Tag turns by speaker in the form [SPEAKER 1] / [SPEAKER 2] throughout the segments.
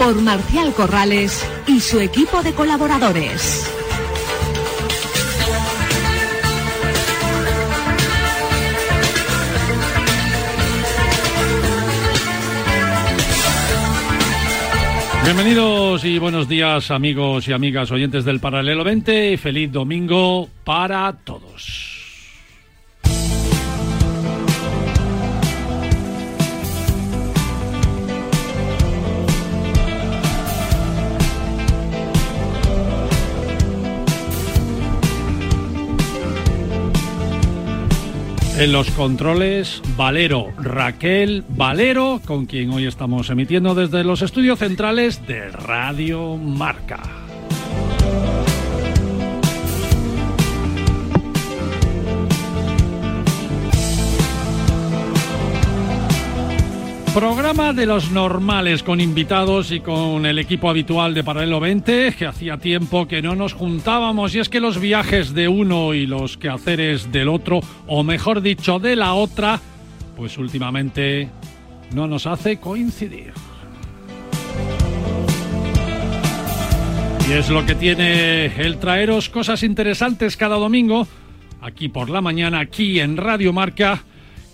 [SPEAKER 1] por Marcial Corrales y su equipo de colaboradores.
[SPEAKER 2] Bienvenidos y buenos días amigos y amigas oyentes del Paralelo 20 y feliz domingo para todos. En los controles, Valero, Raquel Valero, con quien hoy estamos emitiendo desde los estudios centrales de Radio Marca. Programa de los normales con invitados y con el equipo habitual de Paralelo 20, que hacía tiempo que no nos juntábamos y es que los viajes de uno y los quehaceres del otro, o mejor dicho, de la otra, pues últimamente no nos hace coincidir. Y es lo que tiene el traeros cosas interesantes cada domingo, aquí por la mañana, aquí en Radio Marca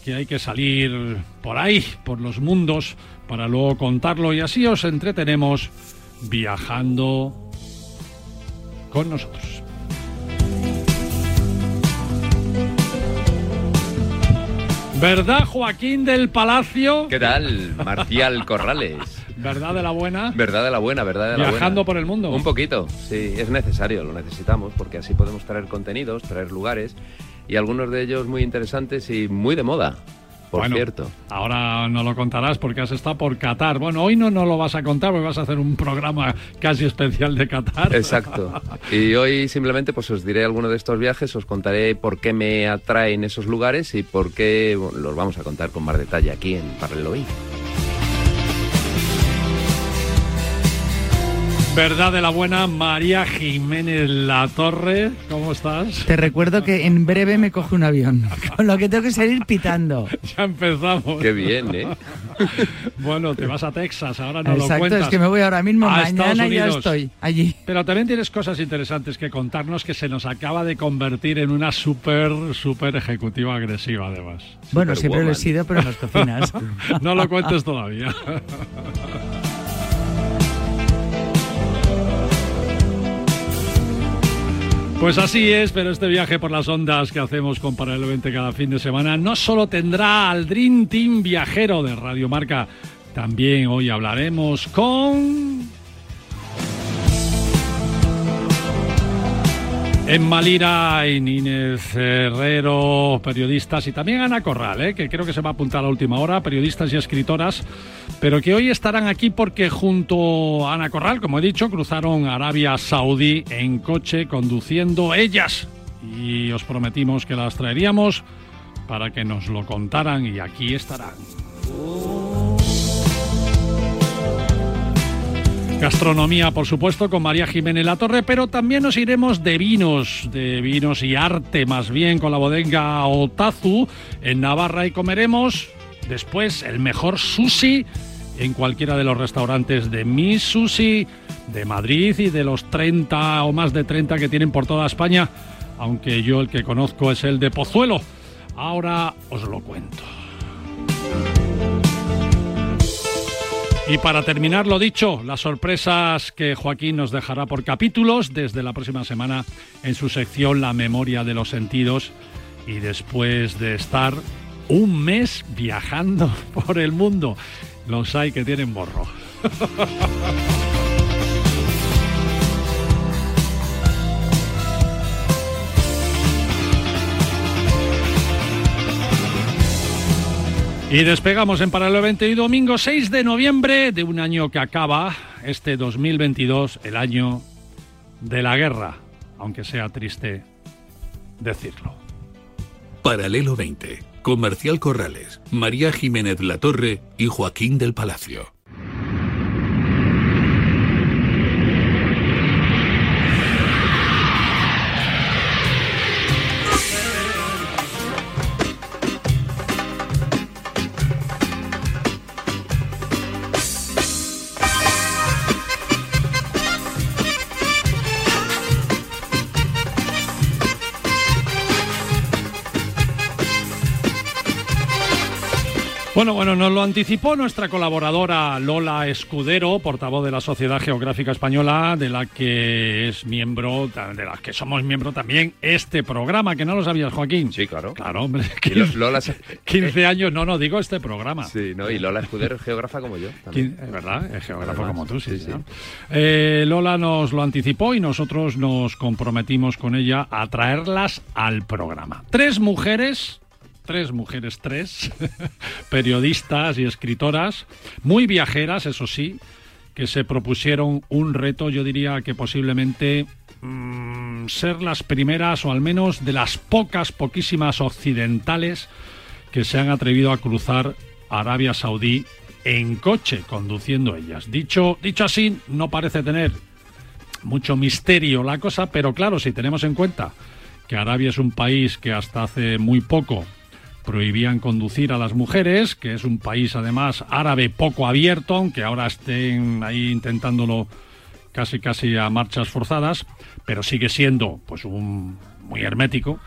[SPEAKER 2] que hay que salir por ahí, por los mundos, para luego contarlo y así os entretenemos viajando con nosotros. ¿Verdad, Joaquín del Palacio?
[SPEAKER 3] ¿Qué tal, Marcial Corrales?
[SPEAKER 2] ¿Verdad de la buena?
[SPEAKER 3] Verdad de la buena, verdad de la
[SPEAKER 2] Viajando por el mundo.
[SPEAKER 3] Un poquito, sí, es necesario, lo necesitamos, porque así podemos traer contenidos, traer lugares y algunos de ellos muy interesantes y muy de moda. Por cierto.
[SPEAKER 2] Ahora no lo contarás porque has estado por Qatar. Bueno, hoy no, no lo vas a contar porque vas a hacer un programa casi especial de Qatar.
[SPEAKER 3] Exacto. Y hoy simplemente pues os diré alguno de estos viajes, os contaré por qué me atraen esos lugares y por qué los vamos a contar con más detalle aquí en Paralelo
[SPEAKER 2] Verdad de la buena, María Jiménez La Torre, ¿cómo estás?
[SPEAKER 4] Te recuerdo que en breve me coge un avión, con lo que tengo que salir pitando.
[SPEAKER 2] Ya empezamos.
[SPEAKER 3] Qué bien, ¿eh?
[SPEAKER 2] bueno, te vas a Texas, ahora no
[SPEAKER 4] Exacto,
[SPEAKER 2] lo cuentas.
[SPEAKER 4] es que me voy ahora mismo, mañana ya estoy allí.
[SPEAKER 2] Pero también tienes cosas interesantes que contarnos que se nos acaba de convertir en una súper, súper ejecutiva agresiva, además.
[SPEAKER 4] Bueno, siempre lo he sido, pero en las cocinas.
[SPEAKER 2] no lo cuentes todavía. Pues así es, pero este viaje por las ondas que hacemos con Paralelo 20 cada fin de semana no solo tendrá al Dream Team viajero de Radio Marca, también hoy hablaremos con En Malira, en Inés Herrero, periodistas, y también Ana Corral, ¿eh? que creo que se va a apuntar a la última hora, periodistas y escritoras, pero que hoy estarán aquí porque junto a Ana Corral, como he dicho, cruzaron Arabia Saudí en coche conduciendo ellas. Y os prometimos que las traeríamos para que nos lo contaran y aquí estarán. Gastronomía, por supuesto, con María Jiménez La Torre, pero también nos iremos de vinos, de vinos y arte, más bien, con la bodega Otazu en Navarra y comeremos después el mejor sushi en cualquiera de los restaurantes de Mi Sushi de Madrid y de los 30 o más de 30 que tienen por toda España, aunque yo el que conozco es el de Pozuelo. Ahora os lo cuento. Y para terminar lo dicho, las sorpresas que Joaquín nos dejará por capítulos desde la próxima semana en su sección La memoria de los sentidos y después de estar un mes viajando por el mundo. Los hay que tienen borro. Y despegamos en paralelo 20 y domingo 6 de noviembre de un año que acaba, este 2022, el año de la guerra, aunque sea triste decirlo.
[SPEAKER 5] Paralelo 20, Comercial Corrales, María Jiménez Latorre y Joaquín del Palacio.
[SPEAKER 2] Bueno, bueno, nos lo anticipó nuestra colaboradora Lola Escudero, portavoz de la Sociedad Geográfica Española, de la que es miembro, de la que somos miembro también este programa, que no lo sabías, Joaquín.
[SPEAKER 3] Sí, claro.
[SPEAKER 2] Claro, hombre.
[SPEAKER 3] Y Lo-
[SPEAKER 2] 15,
[SPEAKER 3] Lola,
[SPEAKER 2] 15 años, no, no, digo este programa.
[SPEAKER 3] sí, ¿no? Y Lola Escudero es geógrafa como yo. también.
[SPEAKER 2] Es verdad, es geógrafo
[SPEAKER 3] Además,
[SPEAKER 2] como tú, sí.
[SPEAKER 3] sí.
[SPEAKER 2] Eh, Lola nos lo anticipó y nosotros nos comprometimos con ella a traerlas al programa. Tres mujeres, tres mujeres, tres, periodistas y escritoras, muy viajeras, eso sí, que se propusieron un reto, yo diría que posiblemente mm, ser las primeras o al menos de las pocas, poquísimas occidentales que se han atrevido a cruzar Arabia Saudí en coche, conduciendo ellas. Dicho, dicho así, no parece tener mucho misterio la cosa, pero claro, si tenemos en cuenta que Arabia es un país que hasta hace muy poco prohibían conducir a las mujeres, que es un país además árabe poco abierto, aunque ahora estén ahí intentándolo casi casi a marchas forzadas, pero sigue siendo pues un muy hermético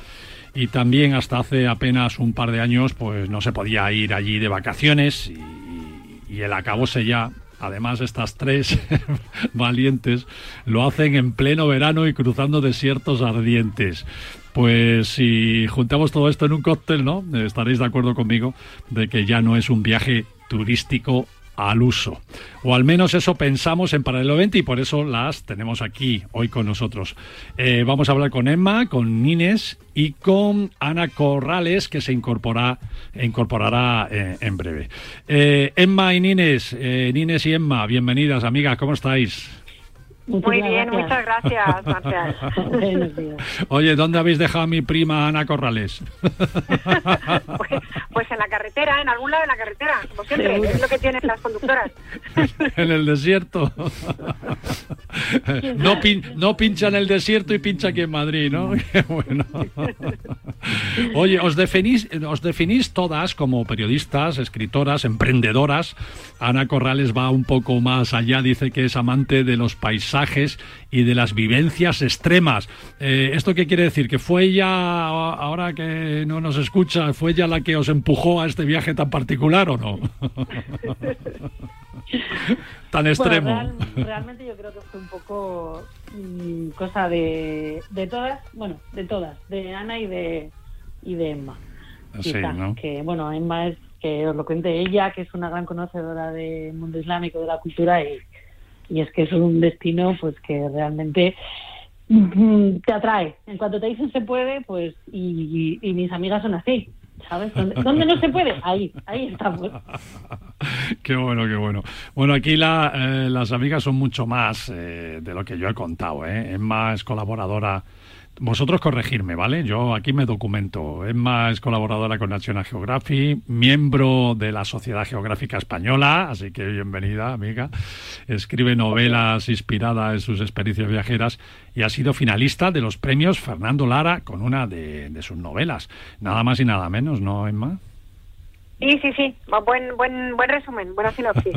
[SPEAKER 2] y también hasta hace apenas un par de años pues no se podía ir allí de vacaciones y, y el acabose ya Además, estas tres valientes lo hacen en pleno verano y cruzando desiertos ardientes. Pues si juntamos todo esto en un cóctel, ¿no? Estaréis de acuerdo conmigo de que ya no es un viaje turístico al uso. O al menos eso pensamos en Paralelo 20 y por eso las tenemos aquí hoy con nosotros. Eh, vamos a hablar con Emma, con Nines y con Ana Corrales, que se incorpora, incorporará eh, en breve. Eh, Emma y Nines, Nines y Emma, bienvenidas, amigas, ¿cómo estáis?
[SPEAKER 6] Muy bien, muchas gracias, Marcial.
[SPEAKER 7] Buenos días.
[SPEAKER 2] Oye, ¿dónde habéis dejado a mi prima Ana Corrales?
[SPEAKER 6] Pues, pues en la carretera, en algún lado de la carretera, como siempre, es lo que tienen las conductoras.
[SPEAKER 2] en el desierto. no, pin- no pincha en el desierto y pincha aquí en Madrid, ¿no? Qué bueno. Oye, os definís, os definís todas como periodistas, escritoras, emprendedoras. Ana Corrales va un poco más allá, dice que es amante de los paisajes y de las vivencias extremas. Eh, ¿Esto qué quiere decir? ¿Que fue ella, ahora que no nos escucha, fue ella la que os empujó a este viaje tan particular o no? tan extremo.
[SPEAKER 7] Bueno, real- realmente yo creo que fue un poco mm, cosa de, de todas, bueno, de todas, de Ana y de y de Emma.
[SPEAKER 2] Sí,
[SPEAKER 7] quizá,
[SPEAKER 2] ¿no?
[SPEAKER 7] Que bueno, Emma es que os lo cuente ella, que es una gran conocedora del mundo islámico, de la cultura y, y es que es un destino pues que realmente mm, te atrae. En cuanto te dicen se puede, pues y, mis amigas son así. ¿Sabes? ¿Dónde, dónde no se puede? Ahí, ahí estamos.
[SPEAKER 2] Qué bueno, qué bueno. Bueno, aquí la, eh, las amigas son mucho más eh, de lo que yo he contado. ¿eh? Emma es colaboradora. Vosotros corregirme, ¿vale? Yo aquí me documento. Emma es colaboradora con National Geographic, miembro de la Sociedad Geográfica Española, así que bienvenida, amiga. Escribe novelas inspiradas en sus experiencias viajeras y ha sido finalista de los premios Fernando Lara con una de, de sus novelas. Nada más y nada menos, ¿no, Emma?
[SPEAKER 6] Sí, sí, sí, buen, buen, buen resumen, buena sinopsis.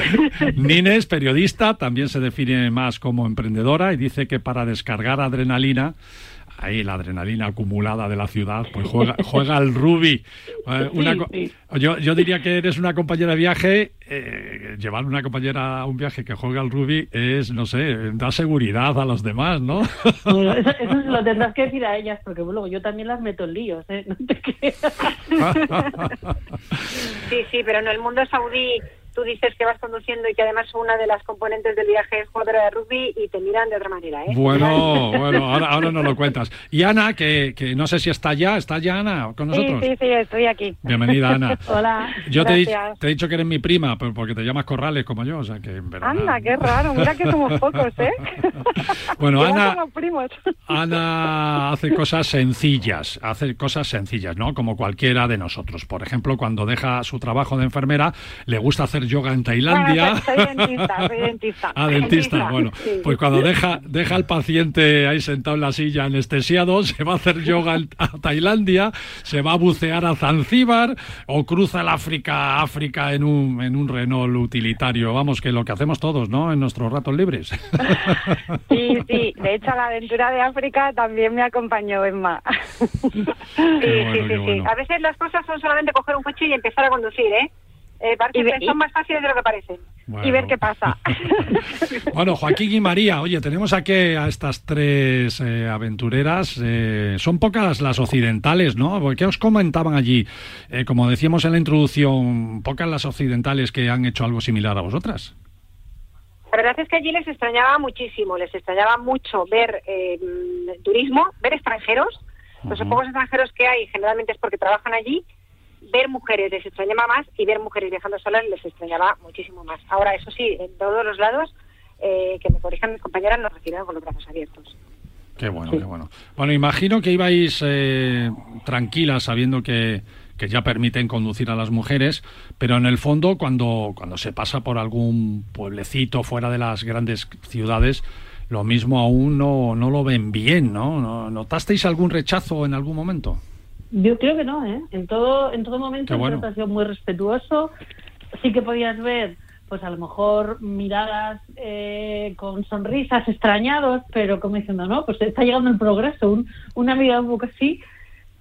[SPEAKER 2] Nines, periodista, también se define más como emprendedora y dice que para descargar adrenalina, ahí la adrenalina acumulada de la ciudad, pues juega, juega al Ruby. Eh, una
[SPEAKER 7] Sí,
[SPEAKER 2] co-
[SPEAKER 7] sí.
[SPEAKER 2] yo, yo diría que eres una compañera de viaje, eh, llevar una compañera a un viaje que juega al Ruby es, no sé, da seguridad a los demás, ¿no?
[SPEAKER 7] Bueno, eso, eso lo tendrás que decir a ellas, porque luego yo también las meto en líos, ¿eh? No te creas.
[SPEAKER 6] Sí, sí, pero en el mundo saudí tú dices que vas conduciendo y que además una de las componentes del viaje es jugadora de rugby y te miran de otra manera, ¿eh?
[SPEAKER 2] Bueno, bueno, ahora, ahora nos lo cuentas. Y Ana, que, que no sé si está ya, ¿está ya Ana con nosotros?
[SPEAKER 8] Sí, sí, sí, estoy aquí.
[SPEAKER 2] Bienvenida, Ana.
[SPEAKER 8] Hola.
[SPEAKER 2] Yo te, te he dicho que eres mi prima, pero porque te llamas Corrales como yo, o sea que...
[SPEAKER 8] Anda,
[SPEAKER 2] nada.
[SPEAKER 8] qué raro, mira que somos pocos, ¿eh?
[SPEAKER 2] Bueno, Ana. Ana hace cosas sencillas, hace cosas sencillas, ¿no? Como cualquiera de nosotros. Por ejemplo, cuando deja su trabajo de enfermera, le gusta hacer yoga en Tailandia.
[SPEAKER 8] Bueno, soy, soy dentista, soy dentista.
[SPEAKER 2] Ah, dentista.
[SPEAKER 6] Dentista,
[SPEAKER 2] Bueno,
[SPEAKER 6] sí.
[SPEAKER 2] pues cuando deja, deja al paciente ahí sentado en la silla anestesiado, se va a hacer yoga a Tailandia, se va a bucear a Zanzíbar o cruza el África, África en un, en un Renault utilitario. Vamos, que lo que hacemos todos, ¿no? En nuestros ratos libres.
[SPEAKER 8] Sí, sí, de hecho la aventura de África también me acompañó Emma.
[SPEAKER 6] Sí,
[SPEAKER 2] bueno,
[SPEAKER 6] sí, sí, sí. A veces las cosas son solamente coger un coche y empezar a conducir, ¿eh? Eh parece
[SPEAKER 8] Y ve-
[SPEAKER 6] que
[SPEAKER 8] y-
[SPEAKER 6] son más fáciles de lo que parecen.
[SPEAKER 8] Y ver qué pasa.
[SPEAKER 2] Bueno, Joaquín y María, oye, tenemos aquí a estas tres eh, aventureras. eh, son pocas las occidentales, ¿no? ¿Qué os comentaban allí? Eh, como decíamos en la introducción, pocas las occidentales que han hecho algo similar a vosotras.
[SPEAKER 6] La verdad es que allí les extrañaba muchísimo, les extrañaba mucho ver eh, turismo, ver extranjeros. Los pocos extranjeros que hay generalmente es porque trabajan allí. Ver mujeres les extrañaba más y ver mujeres viajando solas les extrañaba muchísimo más. Ahora, eso sí, en todos los lados, eh, que me corrijan mis compañeras, nos recibieron con los brazos abiertos.
[SPEAKER 2] Qué bueno, qué bueno. Bueno, imagino que ibais eh, tranquilas sabiendo que, que ya permiten conducir a las mujeres, pero en el fondo cuando, cuando se pasa por algún pueblecito fuera de las grandes ciudades, lo mismo aún no, no lo ven bien, ¿no? ¿No- ¿Notasteis algún rechazo en algún momento?
[SPEAKER 7] Yo creo que no, ¿eh? En todo, en todo momento
[SPEAKER 2] bueno.
[SPEAKER 7] ha sido muy respetuoso. Sí que podías ver, pues a lo mejor miradas eh, con sonrisas, extrañados, pero como diciendo, no, pues está llegando el progreso, un, una mirada un poco así,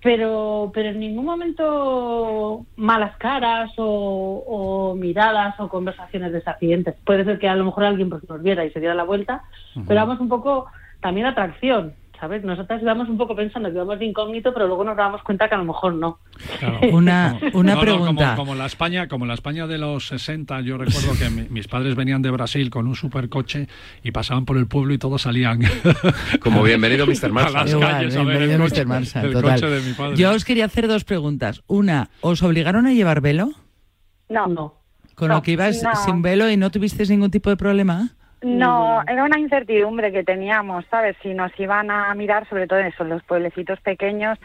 [SPEAKER 7] pero, pero en ningún momento malas caras o, o miradas o conversaciones desafiantes. Puede ser que a lo mejor alguien pues, nos viera y se diera la vuelta, pero vamos un poco también atracción. ¿Sabes? Nosotras íbamos un poco pensando que íbamos de incógnito, pero luego nos dábamos cuenta que a lo mejor no.
[SPEAKER 2] Claro.
[SPEAKER 4] Una, una
[SPEAKER 2] No, no,
[SPEAKER 4] pregunta.
[SPEAKER 2] como, como la España, como la España de los 60, yo recuerdo que mi- mis padres venían de Brasil con un supercoche y pasaban por el pueblo y todos salían.
[SPEAKER 3] Como bienvenido, Mr.
[SPEAKER 2] A
[SPEAKER 3] Marshall.
[SPEAKER 2] las
[SPEAKER 4] Igual,
[SPEAKER 2] calles a ver el
[SPEAKER 4] bienvenido,
[SPEAKER 2] coche,
[SPEAKER 4] Mr. Marshall,
[SPEAKER 2] el
[SPEAKER 4] total.
[SPEAKER 2] coche de mi padre.
[SPEAKER 4] Yo os quería hacer dos preguntas. Una, ¿os obligaron a llevar velo?
[SPEAKER 8] No,
[SPEAKER 7] No.
[SPEAKER 4] Con
[SPEAKER 8] No,
[SPEAKER 4] lo que ibas
[SPEAKER 8] no.
[SPEAKER 4] sin velo y no tuvisteis ningún tipo de problema.
[SPEAKER 8] No, era una incertidumbre que teníamos, ¿sabes? Si nos iban a mirar, sobre todo eso, en los pueblecitos pequeños,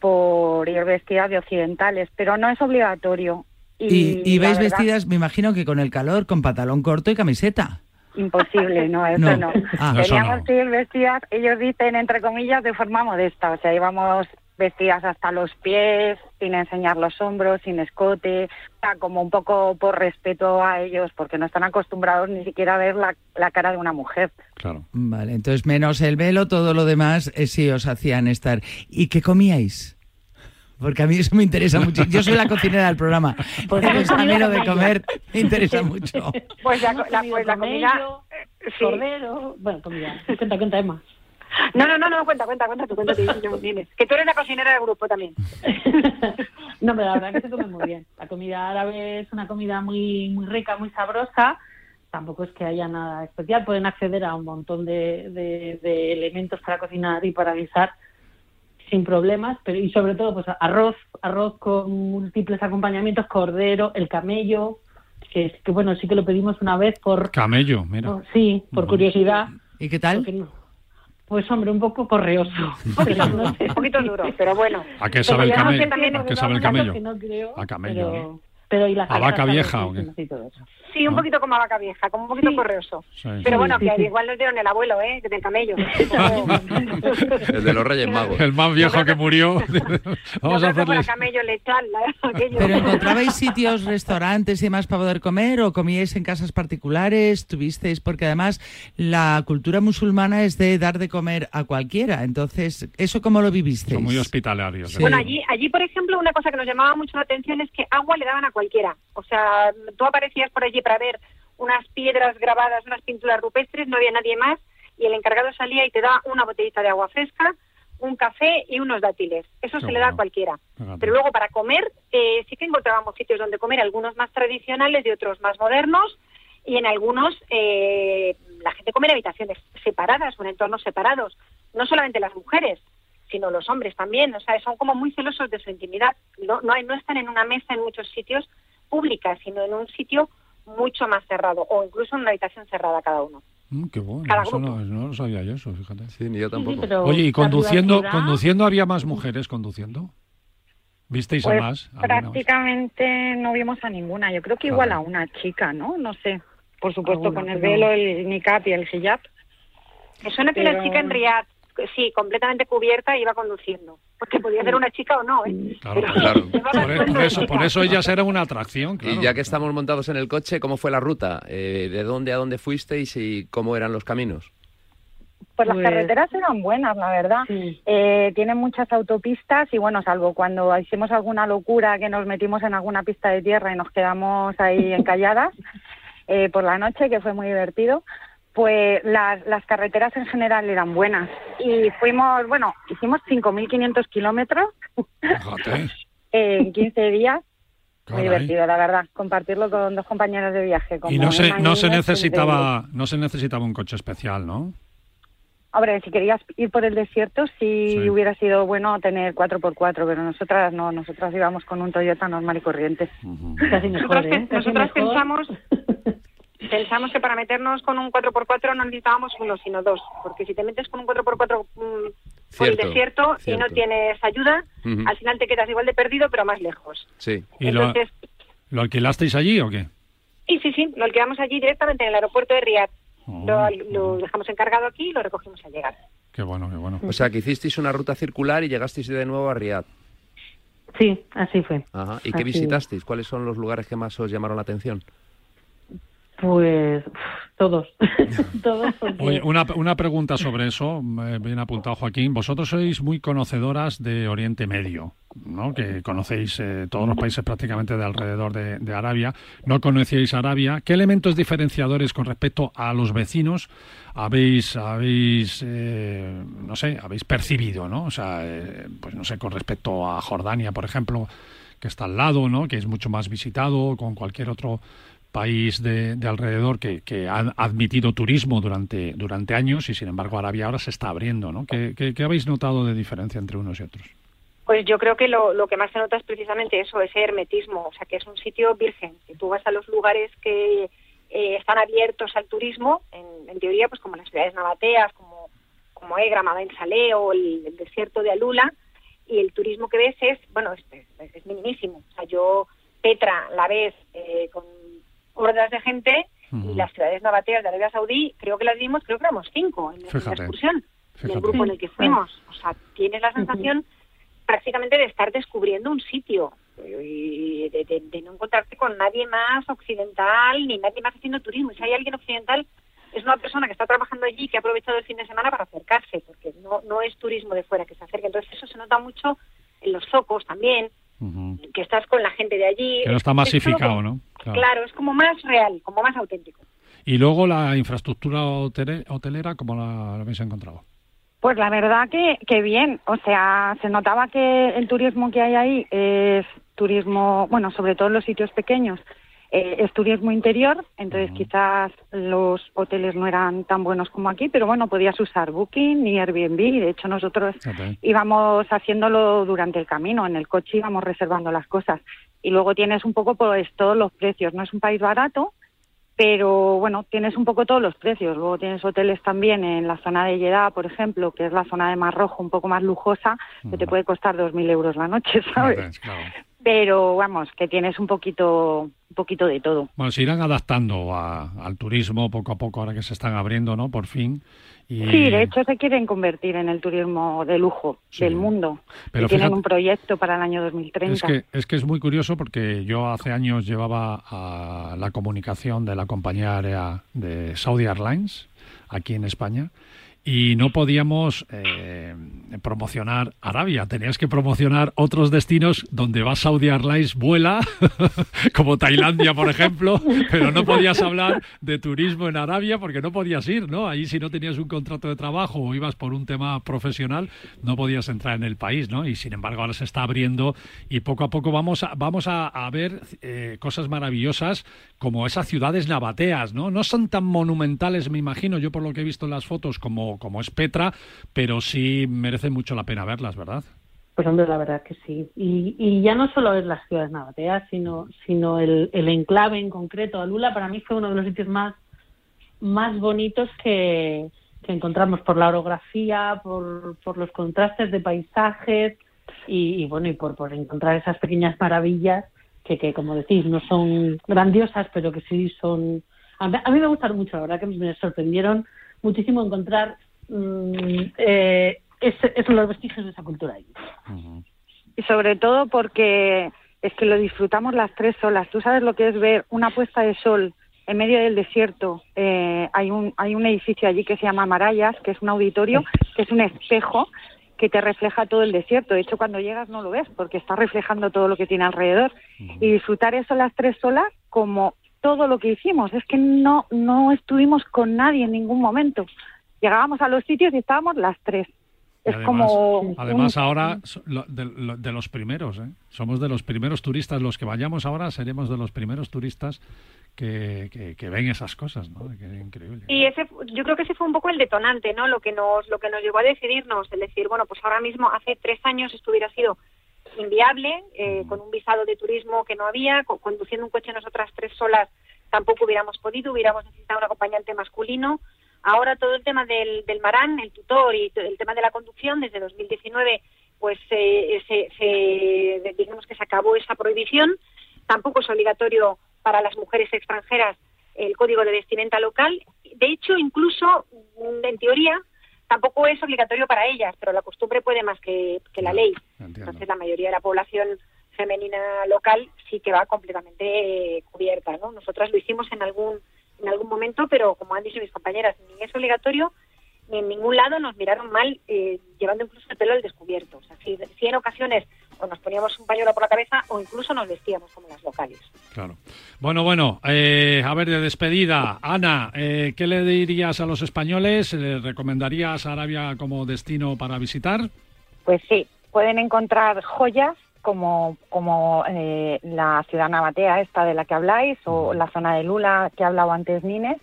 [SPEAKER 8] por ir vestidas de occidentales, pero no es obligatorio.
[SPEAKER 4] Y, y
[SPEAKER 8] verdad,
[SPEAKER 4] vestidas, me imagino que con el calor, con pantalón corto y camiseta.
[SPEAKER 8] Imposible, no, eso
[SPEAKER 4] No.
[SPEAKER 8] no.
[SPEAKER 4] Ah.
[SPEAKER 8] Teníamos
[SPEAKER 2] no.
[SPEAKER 8] que ir vestidas, ellos dicen entre comillas, de forma modesta, o sea, íbamos vestidas hasta los pies, sin enseñar los hombros, sin escote, o sea, como un poco por respeto a ellos, porque no están acostumbrados ni siquiera a ver la, la cara de una mujer.
[SPEAKER 2] Claro.
[SPEAKER 4] Vale, entonces menos el velo, todo lo demás eh, sí os hacían estar. ¿Y qué comíais? Porque a mí eso me interesa mucho. Yo soy la cocinera del programa.
[SPEAKER 7] Pues
[SPEAKER 4] Entonces, a mí
[SPEAKER 7] comido
[SPEAKER 4] lo de comer me interesa mucho.
[SPEAKER 8] Pues la, la- pues la comida... sí.
[SPEAKER 7] Cordero, bueno, comida. Cuenta, cuenta, Emma.
[SPEAKER 6] No, no, no, no, cuenta, cuenta, cuenta, tú cuenta, dime. Que tú eres la cocinera del grupo también.
[SPEAKER 7] no, pero la verdad que se come muy bien. La comida árabe es una comida muy, muy rica, muy sabrosa. Tampoco es que haya nada especial. Pueden acceder a un montón de, de- de elementos para cocinar y para guisar sin problemas, pero y sobre todo pues arroz, arroz con múltiples acompañamientos, cordero, el camello, que, es- que bueno, sí que lo pedimos una vez por,
[SPEAKER 2] Camello, mira.
[SPEAKER 7] por- sí, por curiosidad.
[SPEAKER 4] ¿Y qué tal?
[SPEAKER 7] porque Pues hombre, un poco correoso.
[SPEAKER 6] Un poquito duro, un poquito duro, pero bueno.
[SPEAKER 2] ¿A qué sabe el camello? ¿A qué sabe el camello?
[SPEAKER 7] que no creo,
[SPEAKER 2] A camello,
[SPEAKER 7] Pero,
[SPEAKER 2] ¿no?
[SPEAKER 7] pero y la
[SPEAKER 2] A vaca vieja, ¿o qué?
[SPEAKER 6] Sí, un
[SPEAKER 2] ¿No?
[SPEAKER 6] poquito como a vaca vieja, como un poquito
[SPEAKER 7] Sí.
[SPEAKER 6] correoso.
[SPEAKER 2] Sí.
[SPEAKER 6] Pero bueno,
[SPEAKER 7] Sí,
[SPEAKER 6] que igual nos dieron el abuelo, ¿eh? Del camello.
[SPEAKER 3] El de los Reyes Magos.
[SPEAKER 2] El más viejo que murió. Vamos a hacerles.
[SPEAKER 6] camello lechal, aquello.
[SPEAKER 4] ¿Pero encontrabais sitios, restaurantes y demás para poder comer o comíais en casas particulares? ¿Tuvisteis? Porque además la cultura musulmana es de dar de comer a cualquiera. Entonces, ¿eso cómo lo vivisteis?
[SPEAKER 2] Son muy hospitalarios.
[SPEAKER 4] Sí.
[SPEAKER 6] Bueno, allí, allí, por ejemplo, una cosa que nos llamaba mucho la atención es que agua le daban a cualquiera. O sea, tú aparecías por allí para ver unas piedras grabadas, unas pinturas rupestres, no había nadie más, y el encargado salía y te da una botellita de agua fresca un café y unos dátiles. Eso
[SPEAKER 2] Qué
[SPEAKER 6] se le da a cualquiera.
[SPEAKER 2] Fíjate.
[SPEAKER 6] Pero luego para comer eh, sí que encontrábamos sitios donde comer, algunos más tradicionales y otros más modernos, y en algunos eh, la gente come en habitaciones separadas o en entornos separados. No solamente las mujeres, sino los hombres también. O sea, son como muy celosos de su intimidad. No, no, hay- no están en una mesa en muchos sitios públicas, sino en un sitio mucho más cerrado o incluso en una habitación cerrada cada uno.
[SPEAKER 2] Mm, qué bueno,
[SPEAKER 6] Cada
[SPEAKER 2] eso no, no lo sabía yo eso, fíjate.
[SPEAKER 3] Sí, ni yo
[SPEAKER 7] Sí, sí,
[SPEAKER 3] tampoco.
[SPEAKER 7] pero
[SPEAKER 2] Oye, ¿y conduciendo,
[SPEAKER 7] privacidad-
[SPEAKER 2] conduciendo había más mujeres conduciendo? ¿Visteis a
[SPEAKER 8] Pues
[SPEAKER 2] más?
[SPEAKER 8] Prácticamente no vimos a ninguna. Yo creo que igual a una chica, ¿no? No sé. Por supuesto, con el
[SPEAKER 7] pero-
[SPEAKER 8] velo, el niqab y el hijab.
[SPEAKER 6] Me suena que la
[SPEAKER 8] Pero-
[SPEAKER 6] chica en Riyadh, sí, completamente cubierta, iba conduciendo. Porque podía ser una chica o no, ¿eh?
[SPEAKER 2] Claro,
[SPEAKER 6] Pero-
[SPEAKER 3] claro.
[SPEAKER 2] Por,
[SPEAKER 6] de
[SPEAKER 2] eso, por eso ellas eran una atracción, claro.
[SPEAKER 3] Y ya que estamos montados en el coche, ¿cómo fue la ruta? Eh, ¿De dónde a dónde fuisteis y cómo eran los caminos?
[SPEAKER 8] Pues las
[SPEAKER 7] Pues-
[SPEAKER 8] carreteras eran buenas, la verdad.
[SPEAKER 7] Sí.
[SPEAKER 8] Eh, tienen muchas autopistas y bueno, salvo cuando hicimos alguna locura que nos metimos en alguna pista de tierra y nos quedamos ahí encalladas eh, por la noche, que fue muy divertido, pues las, las carreteras en general eran buenas. Y fuimos, bueno, hicimos 5.500 kilómetros en 15 días. Muy
[SPEAKER 2] caray.
[SPEAKER 8] divertido, la verdad, compartirlo con dos compañeros de viaje. Como
[SPEAKER 2] Y no se, no se necesitaba, no se necesitaba un coche especial, ¿no?
[SPEAKER 8] Hombre, si querías ir por el desierto, sí,
[SPEAKER 2] Sí.
[SPEAKER 8] hubiera sido bueno tener 4x4, pero nosotras no, nosotras íbamos con un Toyota normal y corriente.
[SPEAKER 7] Casi mejor,
[SPEAKER 6] Nosotras,
[SPEAKER 7] ¿eh?
[SPEAKER 6] nosotras
[SPEAKER 7] mejor.
[SPEAKER 6] pensamos pensamos que para meternos con un 4x4 no necesitábamos uno, sino dos. Porque si te metes con un 4x4 mm, por el
[SPEAKER 3] Cierto,
[SPEAKER 6] desierto y no tienes ayuda, al final te quedas igual de perdido, pero más lejos.
[SPEAKER 3] Sí.
[SPEAKER 2] ¿Y lo,
[SPEAKER 6] Entonces,
[SPEAKER 2] lo alquilasteis allí o qué?
[SPEAKER 6] y sí, sí, lo alquilamos allí directamente en el aeropuerto de Riyadh.
[SPEAKER 2] Oh,
[SPEAKER 6] Lo, lo dejamos encargado aquí y lo recogimos al llegar.
[SPEAKER 2] Qué bueno, qué bueno.
[SPEAKER 3] O sea, que hicisteis una ruta circular y llegasteis de nuevo a Riad.
[SPEAKER 7] Sí, así fue.
[SPEAKER 3] Ajá. ¿Y qué
[SPEAKER 7] Así.
[SPEAKER 3] visitasteis? ¿Cuáles son los lugares que más os llamaron la atención?
[SPEAKER 7] Pues todos. todos porque...
[SPEAKER 2] Oye, una, una pregunta sobre eso, bien apuntado Joaquín. Vosotros sois muy conocedoras de Oriente Medio, ¿no? Que conocéis eh, todos los países prácticamente de alrededor de, de Arabia. No conocíais Arabia. ¿Qué elementos diferenciadores con respecto a los vecinos habéis, habéis eh, no sé, habéis percibido, ¿no? O sea, eh, pues no sé, con respecto a Jordania, por ejemplo, que está al lado, ¿no? Que es mucho más visitado con cualquier otro país de, de alrededor que, que ha admitido turismo durante, durante años y sin embargo Arabia ahora se está abriendo, ¿no? ¿Qué, habéis notado de diferencia entre unos y otros?
[SPEAKER 6] Pues yo creo que lo, lo que más se nota es precisamente eso, ese hermetismo, o sea, que es un sitio virgen. Si tú vas a los lugares que eh, están abiertos al turismo, en, teoría, pues como las ciudades nabateas, como, como Egra, Madain Saleh o el, el desierto de Alula, y el turismo que ves es, bueno, es, es, es minimísimo. O sea, yo, Petra, la ves eh, con hordas de gente y las ciudades nabateas de Arabia Saudí, creo que las vimos, creo que éramos cinco en, en la
[SPEAKER 2] Fíjate.
[SPEAKER 6] excursión, en el grupo en el que fuimos. O sea, tienes la sensación prácticamente de estar descubriendo un sitio y de, de- de no encontrarte con nadie más occidental ni nadie más haciendo turismo. Y si hay alguien occidental, es una persona que está trabajando allí que ha aprovechado el fin de semana para acercarse, porque no, no es turismo de fuera que se acerca. Entonces eso se nota mucho en los zocos también, que estás con la gente de allí.
[SPEAKER 2] Que no está
[SPEAKER 6] Es- es
[SPEAKER 2] masificado, ¿no? Claro.
[SPEAKER 6] Claro, es como más real, como más auténtico.
[SPEAKER 2] Y luego la infraestructura hotele- hotelera, ¿cómo la, la habéis encontrado?
[SPEAKER 8] Pues la verdad que, que bien, o sea, se notaba que el turismo que hay ahí es turismo, bueno, sobre todo en los sitios pequeños, eh, es turismo interior, entonces quizás los hoteles no eran tan buenos como aquí, pero bueno, podías usar Booking ni Airbnb, de hecho nosotros íbamos haciéndolo durante el camino, en el coche íbamos reservando las cosas. Y luego tienes un poco pues todos los precios, no es un país barato, pero bueno, tienes un poco todos los precios. Luego tienes hoteles también en la zona de Jeddah, por ejemplo, que es la zona de Mar Rojo, un poco más lujosa, que te puede costar 2.000 euros la noche, ¿sabes?
[SPEAKER 2] Claro.
[SPEAKER 8] Pero vamos, que tienes un poquito, un poquito de todo.
[SPEAKER 2] Bueno, se irán adaptando a- al turismo poco a poco ahora que se están abriendo, ¿no? Por fin. Y,
[SPEAKER 8] Sí, de hecho se quieren convertir en el turismo de lujo
[SPEAKER 2] Sí.
[SPEAKER 8] del mundo.
[SPEAKER 2] Pero
[SPEAKER 8] y tienen
[SPEAKER 2] fíjate-
[SPEAKER 8] un proyecto para el año 2030.
[SPEAKER 2] Es que, es que es muy curioso porque yo hace años llevaba a la comunicación de la compañía aérea de Saudi Airlines aquí en España y no podíamos, eh, promocionar Arabia, tenías que promocionar otros destinos donde va Saudi Airlines vuela, como Tailandia, por ejemplo, pero no podías hablar de turismo en Arabia porque no podías ir, ¿no? Ahí si no tenías un contrato de trabajo o ibas por un tema profesional, no podías entrar en el país, ¿no? Y sin embargo ahora se está abriendo y poco a poco vamos a, vamos a, ver eh, cosas maravillosas como esas ciudades nabateas, ¿no? No son tan monumentales, me imagino, yo por lo que he visto en las fotos, como, como es Petra, pero sí merece mucho la pena verlas, ¿verdad?
[SPEAKER 7] Pues hombre, la verdad que sí. Y, ya no solo es las ciudades nabateas, sino, sino el, enclave en concreto. Alula para mí fue uno de los sitios más, más bonitos que, encontramos por la orografía, por, por los contrastes de paisajes y, bueno, y por, por encontrar esas pequeñas maravillas que, que, como decís, no son grandiosas, pero que sí son... A mí, me gustaron mucho, la verdad que me sorprendieron muchísimo encontrar mm, eh, esos los vestigios de esa cultura ahí.
[SPEAKER 8] Y sobre todo porque es que lo disfrutamos las tres solas. Tú sabes lo que es ver una puesta de sol en medio del desierto. Eh, hay, un, hay un edificio allí que se llama Marayas, que es un auditorio, que es un espejo que te refleja todo el desierto. De hecho, cuando llegas no lo ves porque está reflejando todo lo que tiene alrededor. Y disfrutar eso las tres solas como todo lo que hicimos. Es que no, no estuvimos con nadie en ningún momento. Llegábamos a los sitios y estábamos las tres. Es
[SPEAKER 2] además,
[SPEAKER 8] como.
[SPEAKER 2] Además, ahora de, de, los primeros, ¿eh? somos de los primeros turistas. Los que vayamos ahora seremos de los primeros turistas que, que, ven esas cosas, ¿no? Que es increíble.
[SPEAKER 6] Y ese, yo creo que ese fue un poco el detonante, ¿no? Lo que nos, lo que nos llevó a decidirnos, el decir, bueno, pues ahora mismo hace tres años esto hubiera sido inviable, eh, con un visado de turismo que no había, conduciendo un coche nosotras tres solas tampoco hubiéramos podido, hubiéramos necesitado un acompañante masculino. Ahora todo el tema del, del Marán, el tutor y el tema de la conducción, desde 2019, pues eh, se, se, digamos que se acabó esa prohibición. Tampoco es obligatorio para las mujeres extranjeras el código de vestimenta local. De hecho, incluso en teoría tampoco es obligatorio para ellas, pero la costumbre puede más que, la ley. Entonces, la mayoría de la población femenina local sí que va completamente cubierta, ¿no? Nosotras lo hicimos en algún en algún momento, pero como han dicho mis compañeras, ni es obligatorio ni en ningún lado nos miraron mal eh, llevando incluso el pelo al descubierto. O sea, si, si en ocasiones o nos poníamos un pañuelo por la cabeza o incluso nos vestíamos como las locales.
[SPEAKER 2] Claro. Bueno, bueno, eh, a ver, de despedida, Ana, eh, ¿qué le dirías a los españoles? ¿Le recomendarías Arabia como destino para visitar?
[SPEAKER 8] Pues sí, pueden encontrar joyas como, como eh, la ciudad nabatea esta de la que habláis o la zona de Lula que ha hablado antes Nines.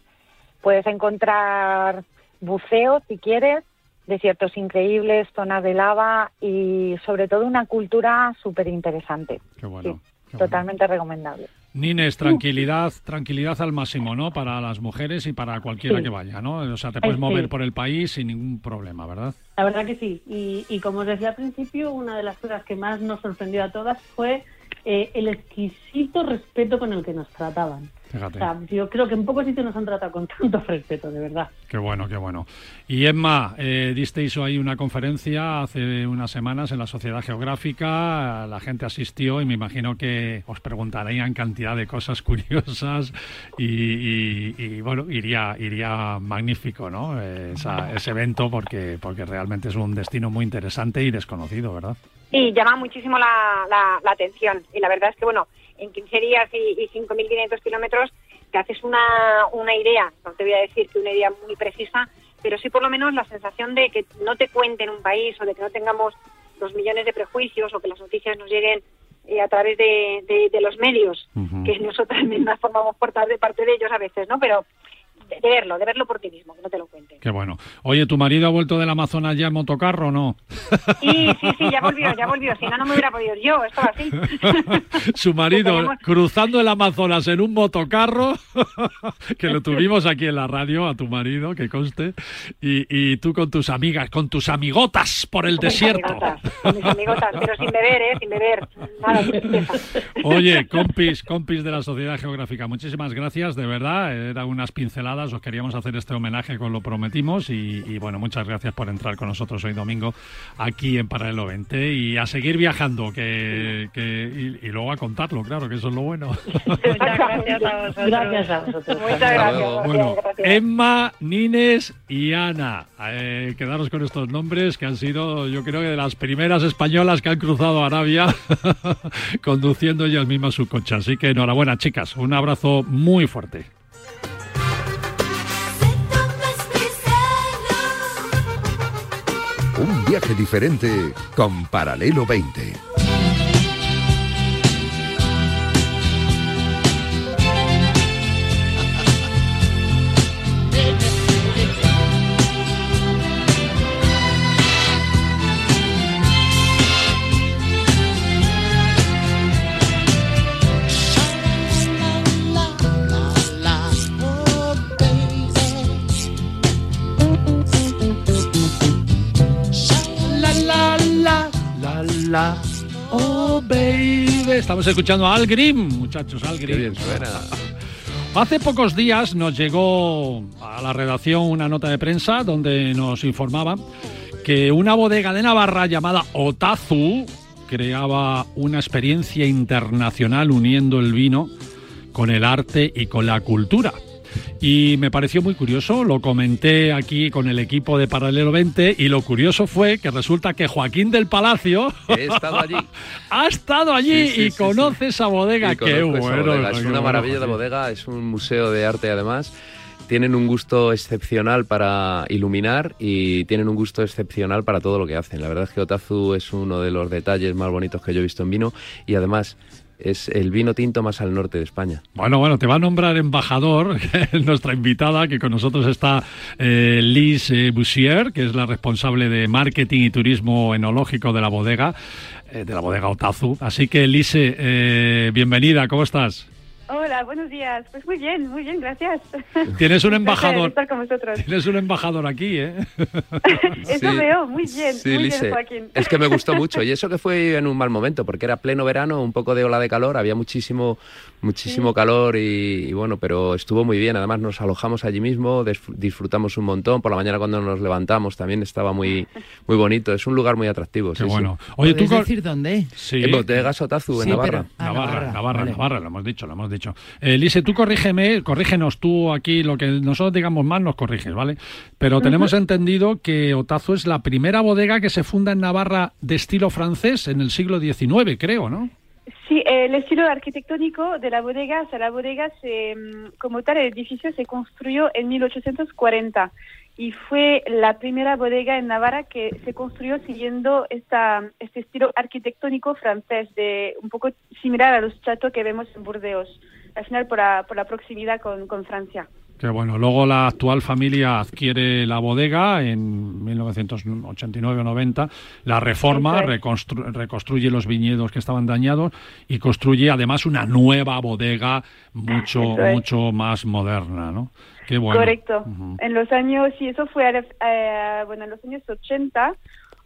[SPEAKER 8] Puedes encontrar buceo si quieres, desiertos increíbles, zonas de lava y sobre todo una cultura súper interesante.
[SPEAKER 2] Qué bueno.
[SPEAKER 8] totalmente recomendable.
[SPEAKER 2] Nines, tranquilidad, tranquilidad al máximo, ¿no? Para las mujeres y para cualquiera que vaya, ¿no? O sea, te puedes mover por el país sin ningún problema, ¿verdad?
[SPEAKER 7] La verdad que sí. Y, y como os decía al principio, una de las cosas que más nos sorprendió a todas fue eh, el exquisito respeto con el que nos trataban. Yo creo que en pocos sitios nos han tratado con tanto respeto, de verdad.
[SPEAKER 2] Qué bueno, qué bueno. Y Emma, eh, disteis ahí una conferencia hace unas semanas en la Sociedad Geográfica, la gente asistió y me imagino que os preguntarían cantidad de cosas curiosas y, bueno, iría, iría magnífico, ¿no? ese evento porque, porque realmente es un destino muy interesante y desconocido, ¿verdad?
[SPEAKER 6] Sí, llama muchísimo la, la, atención. Y la verdad es que, bueno, en 15 días y, y 5.500 kilómetros te haces una, una idea, no te voy a decir que una idea muy precisa, pero sí por lo menos la sensación de que no te cuenten un país o de que no tengamos los millones de prejuicios o que las noticias nos lleguen eh, a través de, de, los medios, que nosotras mismas formamos parte de parte de ellos a veces, ¿no? Pero de, verlo, de verlo por ti mismo, que no te lo cuenten.
[SPEAKER 2] Qué bueno. Oye, ¿tu marido ha vuelto del Amazonas ya en motocarro o no?
[SPEAKER 6] Sí, sí, sí, ya volvió, ya volvió. Si no, no me hubiera podido yo, esto así.
[SPEAKER 2] Su marido cruzando el Amazonas en un motocarro, que lo tuvimos aquí en la radio, a tu marido, que conste, y, y tú con tus amigas, con tus amigotas por el desierto.
[SPEAKER 6] con mis amigotas, pero sin beber, ¿eh? Sin beber. Nada,
[SPEAKER 2] Oye, compis, compis de la Sociedad Geográfica, muchísimas gracias, de verdad. Era unas pinceladas Os queríamos hacer este homenaje con lo prometimos y, y, bueno, muchas gracias por entrar con nosotros hoy domingo aquí en Paralelo 20 y a seguir viajando que, que y, luego a contarlo, claro, que eso es lo bueno.
[SPEAKER 7] Muchas gracias a vosotros. Gracias a vosotros.
[SPEAKER 6] Muchas gracias.
[SPEAKER 2] Bueno,
[SPEAKER 6] gracias.
[SPEAKER 2] Emma, Nines y Ana. Eh, quedaros con estos nombres que han sido, yo creo que de las primeras españolas que han cruzado Arabia conduciendo ellas mismas su coche. Así que enhorabuena, chicas. Un abrazo muy fuerte.
[SPEAKER 9] Viaje diferente con Paralelo 20.
[SPEAKER 2] Estamos escuchando a Al Green, muchachos, Al
[SPEAKER 3] Qué
[SPEAKER 2] Green.
[SPEAKER 3] bien suena.
[SPEAKER 2] Hace pocos días nos llegó a la redacción una nota de prensa donde nos informaba que una bodega de Navarra llamada Otazu creaba una experiencia internacional uniendo el vino con el arte y con la cultura. Y me pareció muy curioso, lo comenté aquí con el equipo de Paralelo 20 y lo curioso fue que resulta que Joaquín del Palacio
[SPEAKER 3] He estado allí.
[SPEAKER 2] ha estado allí
[SPEAKER 3] Sí, sí,
[SPEAKER 2] y
[SPEAKER 3] sí,
[SPEAKER 2] conoce esa bodega.
[SPEAKER 3] Esa
[SPEAKER 2] bueno.
[SPEAKER 3] bodega. Es una maravilla de bodega, es un museo de arte además. Tienen un gusto excepcional para iluminar y tienen un gusto excepcional para todo lo que hacen. La verdad es que Otazu es uno de los detalles más bonitos que yo he visto en vino y además es el vino tinto más al norte de España.
[SPEAKER 2] Bueno, bueno, te va a nombrar embajador nuestra invitada, que con nosotros está eh, Liz eh, que es la responsable de marketing y turismo enológico de la bodega, eh, de la bodega Otazu. Así que, Lise, eh, bienvenida, ¿cómo estás?
[SPEAKER 10] Hola, buenos días. Pues muy bien, muy bien, gracias.
[SPEAKER 2] Tienes un embajador.
[SPEAKER 10] estar con vosotros.
[SPEAKER 2] Tienes un embajador aquí, ¿eh?
[SPEAKER 10] Eso
[SPEAKER 3] Sí.
[SPEAKER 10] veo, muy bien,
[SPEAKER 3] Sí,
[SPEAKER 10] muy
[SPEAKER 3] Lise.
[SPEAKER 10] bien, Joaquín.
[SPEAKER 3] Es que me gustó mucho y eso que fue en un mal momento porque era pleno verano, un poco de ola de calor, había muchísimo muchísimo calor y, y bueno, pero estuvo muy bien. Además nos alojamos allí mismo, disfrutamos un montón. Por la mañana cuando nos levantamos también estaba muy muy bonito. Es un lugar muy atractivo.
[SPEAKER 2] Qué
[SPEAKER 3] sí, sí.
[SPEAKER 2] bueno. Oye, tú
[SPEAKER 4] ¿Puedes
[SPEAKER 2] con-
[SPEAKER 4] decir dónde?
[SPEAKER 2] Sí.
[SPEAKER 3] En Bodegas Otazu, en Navarra.
[SPEAKER 4] pero- Ah,
[SPEAKER 2] Navarra,
[SPEAKER 4] Navarra,
[SPEAKER 2] Navarra,
[SPEAKER 4] vale.
[SPEAKER 2] Navarra, lo hemos dicho, lo hemos dicho. Eh, Lise, tú corrígeme, corrígenos tú aquí, lo que nosotros digamos mal nos corriges, ¿vale? Pero tenemos entendido que Otazu es la primera bodega que se funda en Navarra de estilo francés en el siglo XIX, creo, ¿no?
[SPEAKER 10] Sí, el estilo arquitectónico de la bodega, o sea, la bodega se, mm, como tal, el edificio se construyó en 1840 y fue la primera bodega en Navarra que se construyó siguiendo esta, este estilo arquitectónico francés, de un poco similar a los chateaux que vemos en Burdeos, al final por la, por la proximidad con, con Francia.
[SPEAKER 2] Que bueno, luego la actual familia adquiere la bodega en 1989 o 90, la reforma,
[SPEAKER 10] Eso es.
[SPEAKER 2] reconstru- reconstruye los viñedos que estaban dañados y construye además una nueva bodega mucho,
[SPEAKER 10] es.
[SPEAKER 2] mucho más moderna, ¿no? Qué bueno.
[SPEAKER 10] Correcto. En los años, sí, eso fue, eh, bueno, en los años 80,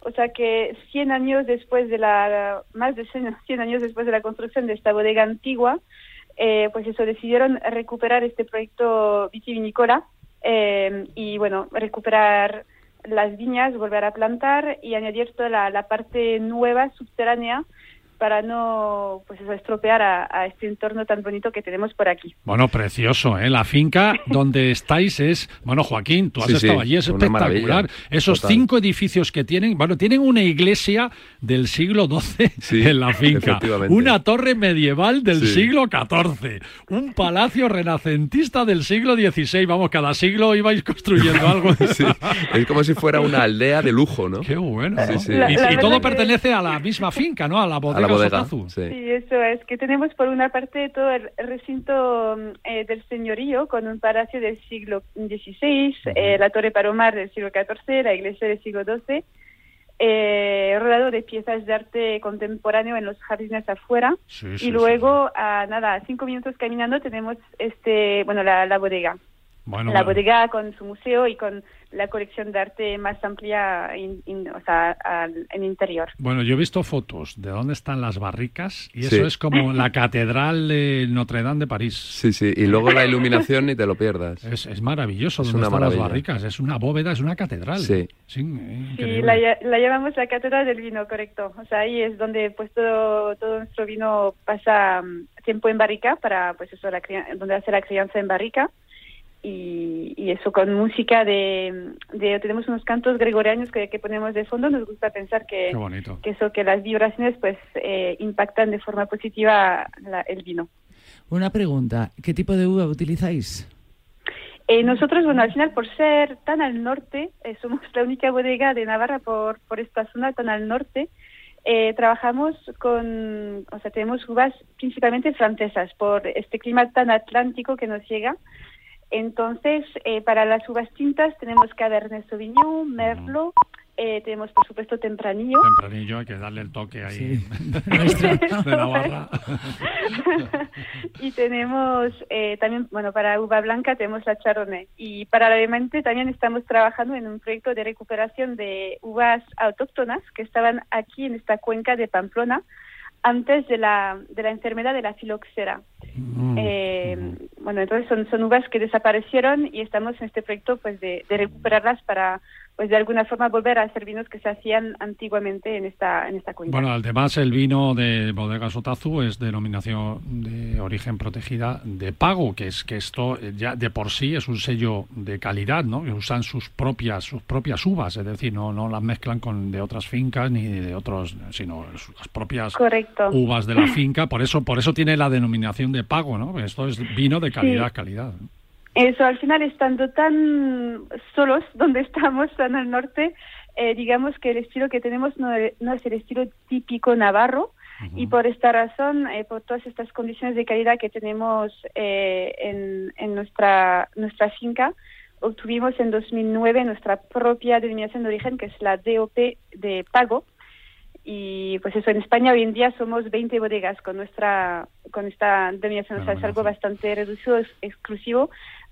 [SPEAKER 10] o sea que 100 años después de la, más de 100 100 años después de la construcción de esta bodega antigua, eh, pues eso, decidieron recuperar este proyecto vitivinícola eh, y, bueno, recuperar las viñas, volver a plantar y añadir toda la, la parte nueva, subterránea, para no pues eso, estropear a, a este entorno tan bonito que tenemos por aquí.
[SPEAKER 2] Bueno, precioso, ¿eh? La finca donde estáis es, bueno, Joaquín, tú has
[SPEAKER 3] Sí, sí,
[SPEAKER 2] estado allí, es espectacular. Esos
[SPEAKER 3] total.
[SPEAKER 2] cinco edificios que tienen, bueno, tienen una iglesia del siglo XII
[SPEAKER 3] Sí,
[SPEAKER 2] en la finca, una torre medieval del
[SPEAKER 3] Sí.
[SPEAKER 2] siglo XIV, un palacio renacentista del siglo XVI. Vamos, cada siglo ibais construyendo algo.
[SPEAKER 3] Sí, es como si fuera una aldea de lujo, ¿no?
[SPEAKER 2] Qué bueno.
[SPEAKER 3] Sí, sí.
[SPEAKER 10] La-
[SPEAKER 2] Y,
[SPEAKER 10] la
[SPEAKER 2] y todo
[SPEAKER 10] que-
[SPEAKER 2] pertenece a la misma finca, ¿no? A la bodega,
[SPEAKER 3] A la bodega. Sí.
[SPEAKER 10] Sí, eso es, que tenemos por una parte todo el recinto mm, eh, del señorío con un palacio del siglo XVI, eh, la torre Palomar del siglo XIV, la iglesia del siglo XII, eh, rodeado de piezas de arte contemporáneo en los jardines afuera.
[SPEAKER 2] Sí,
[SPEAKER 10] y
[SPEAKER 2] sí,
[SPEAKER 10] luego, a nada, a cinco minutos caminando tenemos este, bueno, la, la bodega. Bueno, la bodega con su museo y con la colección de arte más amplia o sea, en interior.
[SPEAKER 2] Bueno, yo he visto fotos de dónde están las barricas y eso es como la catedral de Notre Dame de París.
[SPEAKER 3] Sí, sí, y luego la iluminación ni te lo pierdas.
[SPEAKER 2] Es, maravilloso es donde están las barricas, es una bóveda, es una catedral.
[SPEAKER 3] Sí,
[SPEAKER 10] sí, la, la, llamamos la catedral del vino, correcto. O sea, ahí es donde pues todo, todo nuestro vino pasa mm, tiempo en barrica para pues eso, la, donde hace la crianza en barrica y, eso con música de, tenemos unos cantos gregorianos que, ponemos de fondo nos gusta pensar que, que eso que las vibraciones pues eh, impactan de forma positiva el vino.
[SPEAKER 4] Una pregunta qué tipo de uva utilizáis
[SPEAKER 10] eh, nosotros bueno al final por ser tan al norte eh, somos la única bodega de Navarra por por esta zona tan al norte trabajamos con, o sea, tenemos uvas principalmente francesas por este clima tan atlántico que nos llega. Entonces, eh, para las uvas tintas tenemos Cabernet Sauvignon, Merlot, eh, tenemos por supuesto Tempranillo.
[SPEAKER 2] Tempranillo, hay que darle el toque ahí de la barra.
[SPEAKER 10] y tenemos eh, también, bueno, para uva blanca tenemos la Chardonnay. Y paralelamente también estamos trabajando en un proyecto de recuperación de uvas autóctonas que estaban aquí en esta cuenca de Pamplona antes de la, de la enfermedad de la filoxera. Mm. Eh, bueno, entonces son, son uvas que desaparecieron y estamos en este proyecto pues de, de recuperarlas para pues de alguna forma volver a hacer vinos que se hacían antiguamente en esta en esta cuenca.
[SPEAKER 2] Bueno, además el vino de Bodega Sotazu es denominación de origen protegida de pago, que es que esto ya de por sí es un sello de calidad, ¿no? Que usan sus propias sus propias uvas, es decir, no no las mezclan con de otras fincas ni de otros, sino las propias uvas de la finca, por eso por eso tiene la denominación de pago, ¿no? Esto es vino de calidad, calidad.
[SPEAKER 10] Eso, al final, estando tan solos donde estamos, tan al norte, eh, digamos que el estilo que tenemos no, es el estilo típico navarro, y por esta razón, eh, por todas estas condiciones de calidad que tenemos eh, en, en, nuestra, nuestra finca, obtuvimos en 2009 nuestra propia denominación de origen, que es la DOP de pago. Y pues eso, en España hoy en día somos 20 bodegas con nuestra con esta denominación, o sea, es algo bastante reducido, exclusivo,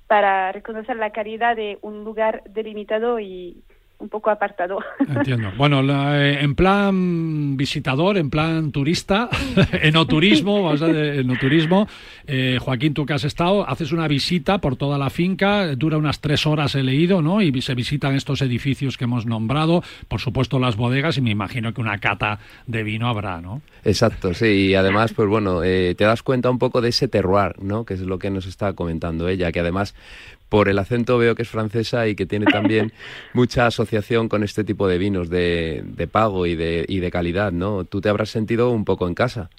[SPEAKER 10] para reconocer la calidad de un lugar delimitado y, un poco apartado.
[SPEAKER 2] Entiendo. Bueno, eh, en plan visitador, en plan turista, enoturismo, vamos a enoturismo, eh, Joaquín, tú que has estado, haces una visita por toda la finca, dura unas tres horas he leído, ¿no? Y se visitan estos edificios que hemos nombrado, por supuesto las bodegas y me imagino que una cata de vino habrá, ¿no?
[SPEAKER 3] Exacto, sí, y además, pues bueno, eh, te das cuenta un poco de ese terroir, ¿no? Que es lo que nos está comentando ella, que además por el acento veo que es francesa y que tiene también mucha asociación con este tipo de vinos de, de pago y de, y de calidad, ¿no? Tú te habrás sentido un poco en casa.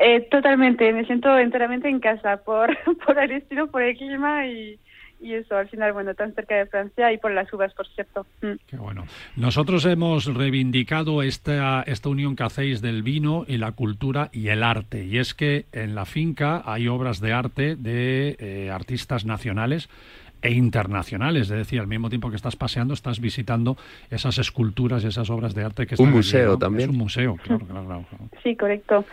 [SPEAKER 10] Eh, totalmente, me siento enteramente en casa por, por el estilo, por el clima y, y eso, al final, bueno, tan cerca de Francia y por las uvas, por cierto.
[SPEAKER 2] Mm. Qué bueno. Nosotros hemos reivindicado esta, esta unión que hacéis del vino y la cultura y el arte. Y es que en la finca hay obras de arte de eh, artistas nacionales e internacionales, es decir, al mismo tiempo que estás paseando, estás visitando esas esculturas y esas obras de arte que están
[SPEAKER 3] Un museo también.
[SPEAKER 2] Es un museo, claro, claro,
[SPEAKER 10] Sí, correcto.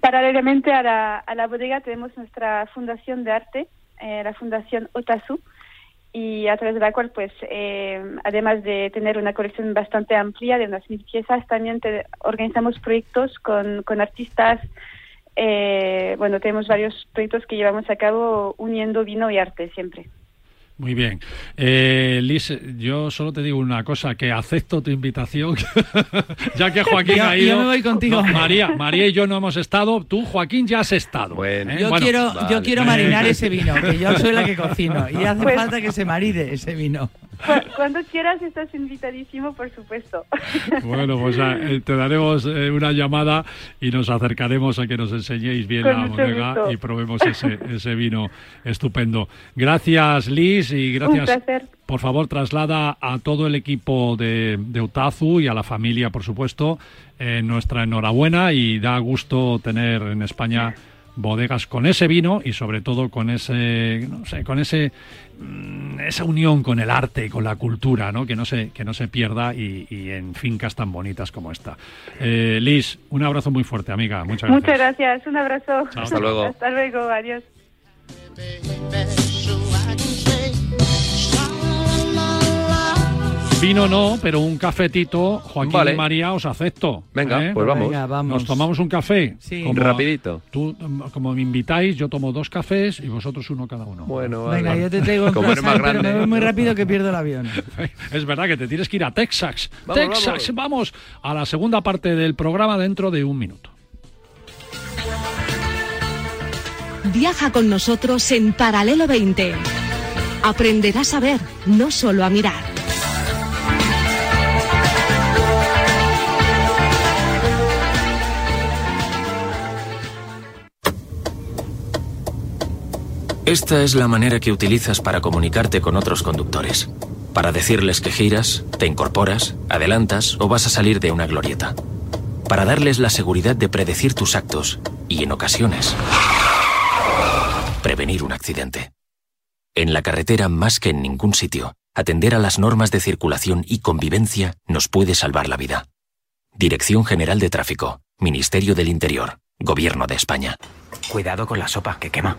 [SPEAKER 10] Paralelamente a la, a la bodega tenemos nuestra fundación de arte, eh, la Fundación Otasu, y a través de la cual, pues, eh, además de tener una colección bastante amplia de unas mil piezas, también organizamos proyectos con, con artistas. Eh, bueno, tenemos varios proyectos que llevamos a cabo uniendo vino y arte siempre.
[SPEAKER 2] Muy bien. Eh, Liz, yo solo te digo una cosa, que acepto tu invitación, ya que Joaquín ha ido.
[SPEAKER 4] Yo me voy contigo.
[SPEAKER 2] María, María y yo no hemos estado, tú, Joaquín, ya has estado.
[SPEAKER 4] Bueno, ¿eh? yo, quiero, yo quiero marinar ese vino, que yo soy la que cocino, y hace pues falta que se maride ese vino.
[SPEAKER 10] Cuando quieras estás invitadísimo, por supuesto.
[SPEAKER 2] Bueno, pues eh, te daremos eh, una llamada y nos acercaremos a que nos enseñéis bien la bodega y probemos ese, ese vino estupendo. Gracias, Liz, y gracias. Por favor, traslada a todo el equipo de, de Utazu y a la familia, por supuesto, eh, nuestra enhorabuena y da gusto tener en España bodegas con ese vino y sobre todo con ese no sé, con ese esa unión con el arte y con la cultura ¿no? que no se que no se pierda y, en fincas tan bonitas como esta. Eh, Liz un abrazo muy fuerte amiga. Muchas
[SPEAKER 10] gracias. Muchas gracias. Un abrazo.
[SPEAKER 3] Hasta luego.
[SPEAKER 10] Hasta luego. Adiós
[SPEAKER 2] Vino no, pero un cafetito, Joaquín
[SPEAKER 3] Vale.
[SPEAKER 2] y María, os acepto.
[SPEAKER 3] Venga,
[SPEAKER 2] ¿eh?
[SPEAKER 3] pues vamos.
[SPEAKER 4] Venga, vamos.
[SPEAKER 2] Nos tomamos un café.
[SPEAKER 4] Sí.
[SPEAKER 3] Rapidito.
[SPEAKER 2] Tú, como me invitáis, yo tomo dos cafés y vosotros uno cada uno.
[SPEAKER 3] Bueno,
[SPEAKER 4] Venga,
[SPEAKER 3] vale.
[SPEAKER 4] yo te traigo
[SPEAKER 3] Como eres
[SPEAKER 4] casa,
[SPEAKER 3] más
[SPEAKER 4] pero me
[SPEAKER 3] grande.
[SPEAKER 4] voy muy rápido que pierdo el avión.
[SPEAKER 2] Es verdad que te tienes que ir a Texas.
[SPEAKER 3] Vamos,
[SPEAKER 2] Texas, vamos a la segunda parte del programa dentro de un minuto.
[SPEAKER 1] Viaja con nosotros en Paralelo 20. Aprenderás a ver, no solo a mirar.
[SPEAKER 11] Esta es la manera que utilizas para comunicarte con otros conductores. Para decirles que giras, te incorporas, adelantas o vas a salir de una glorieta. Para darles la seguridad de predecir tus actos y, en ocasiones, prevenir un accidente. En la carretera, más que en ningún sitio, atender a las normas de circulación y convivencia nos puede salvar la vida. Dirección General de Tráfico, Ministerio del Interior, Gobierno de España.
[SPEAKER 12] Cuidado con la sopa que quema.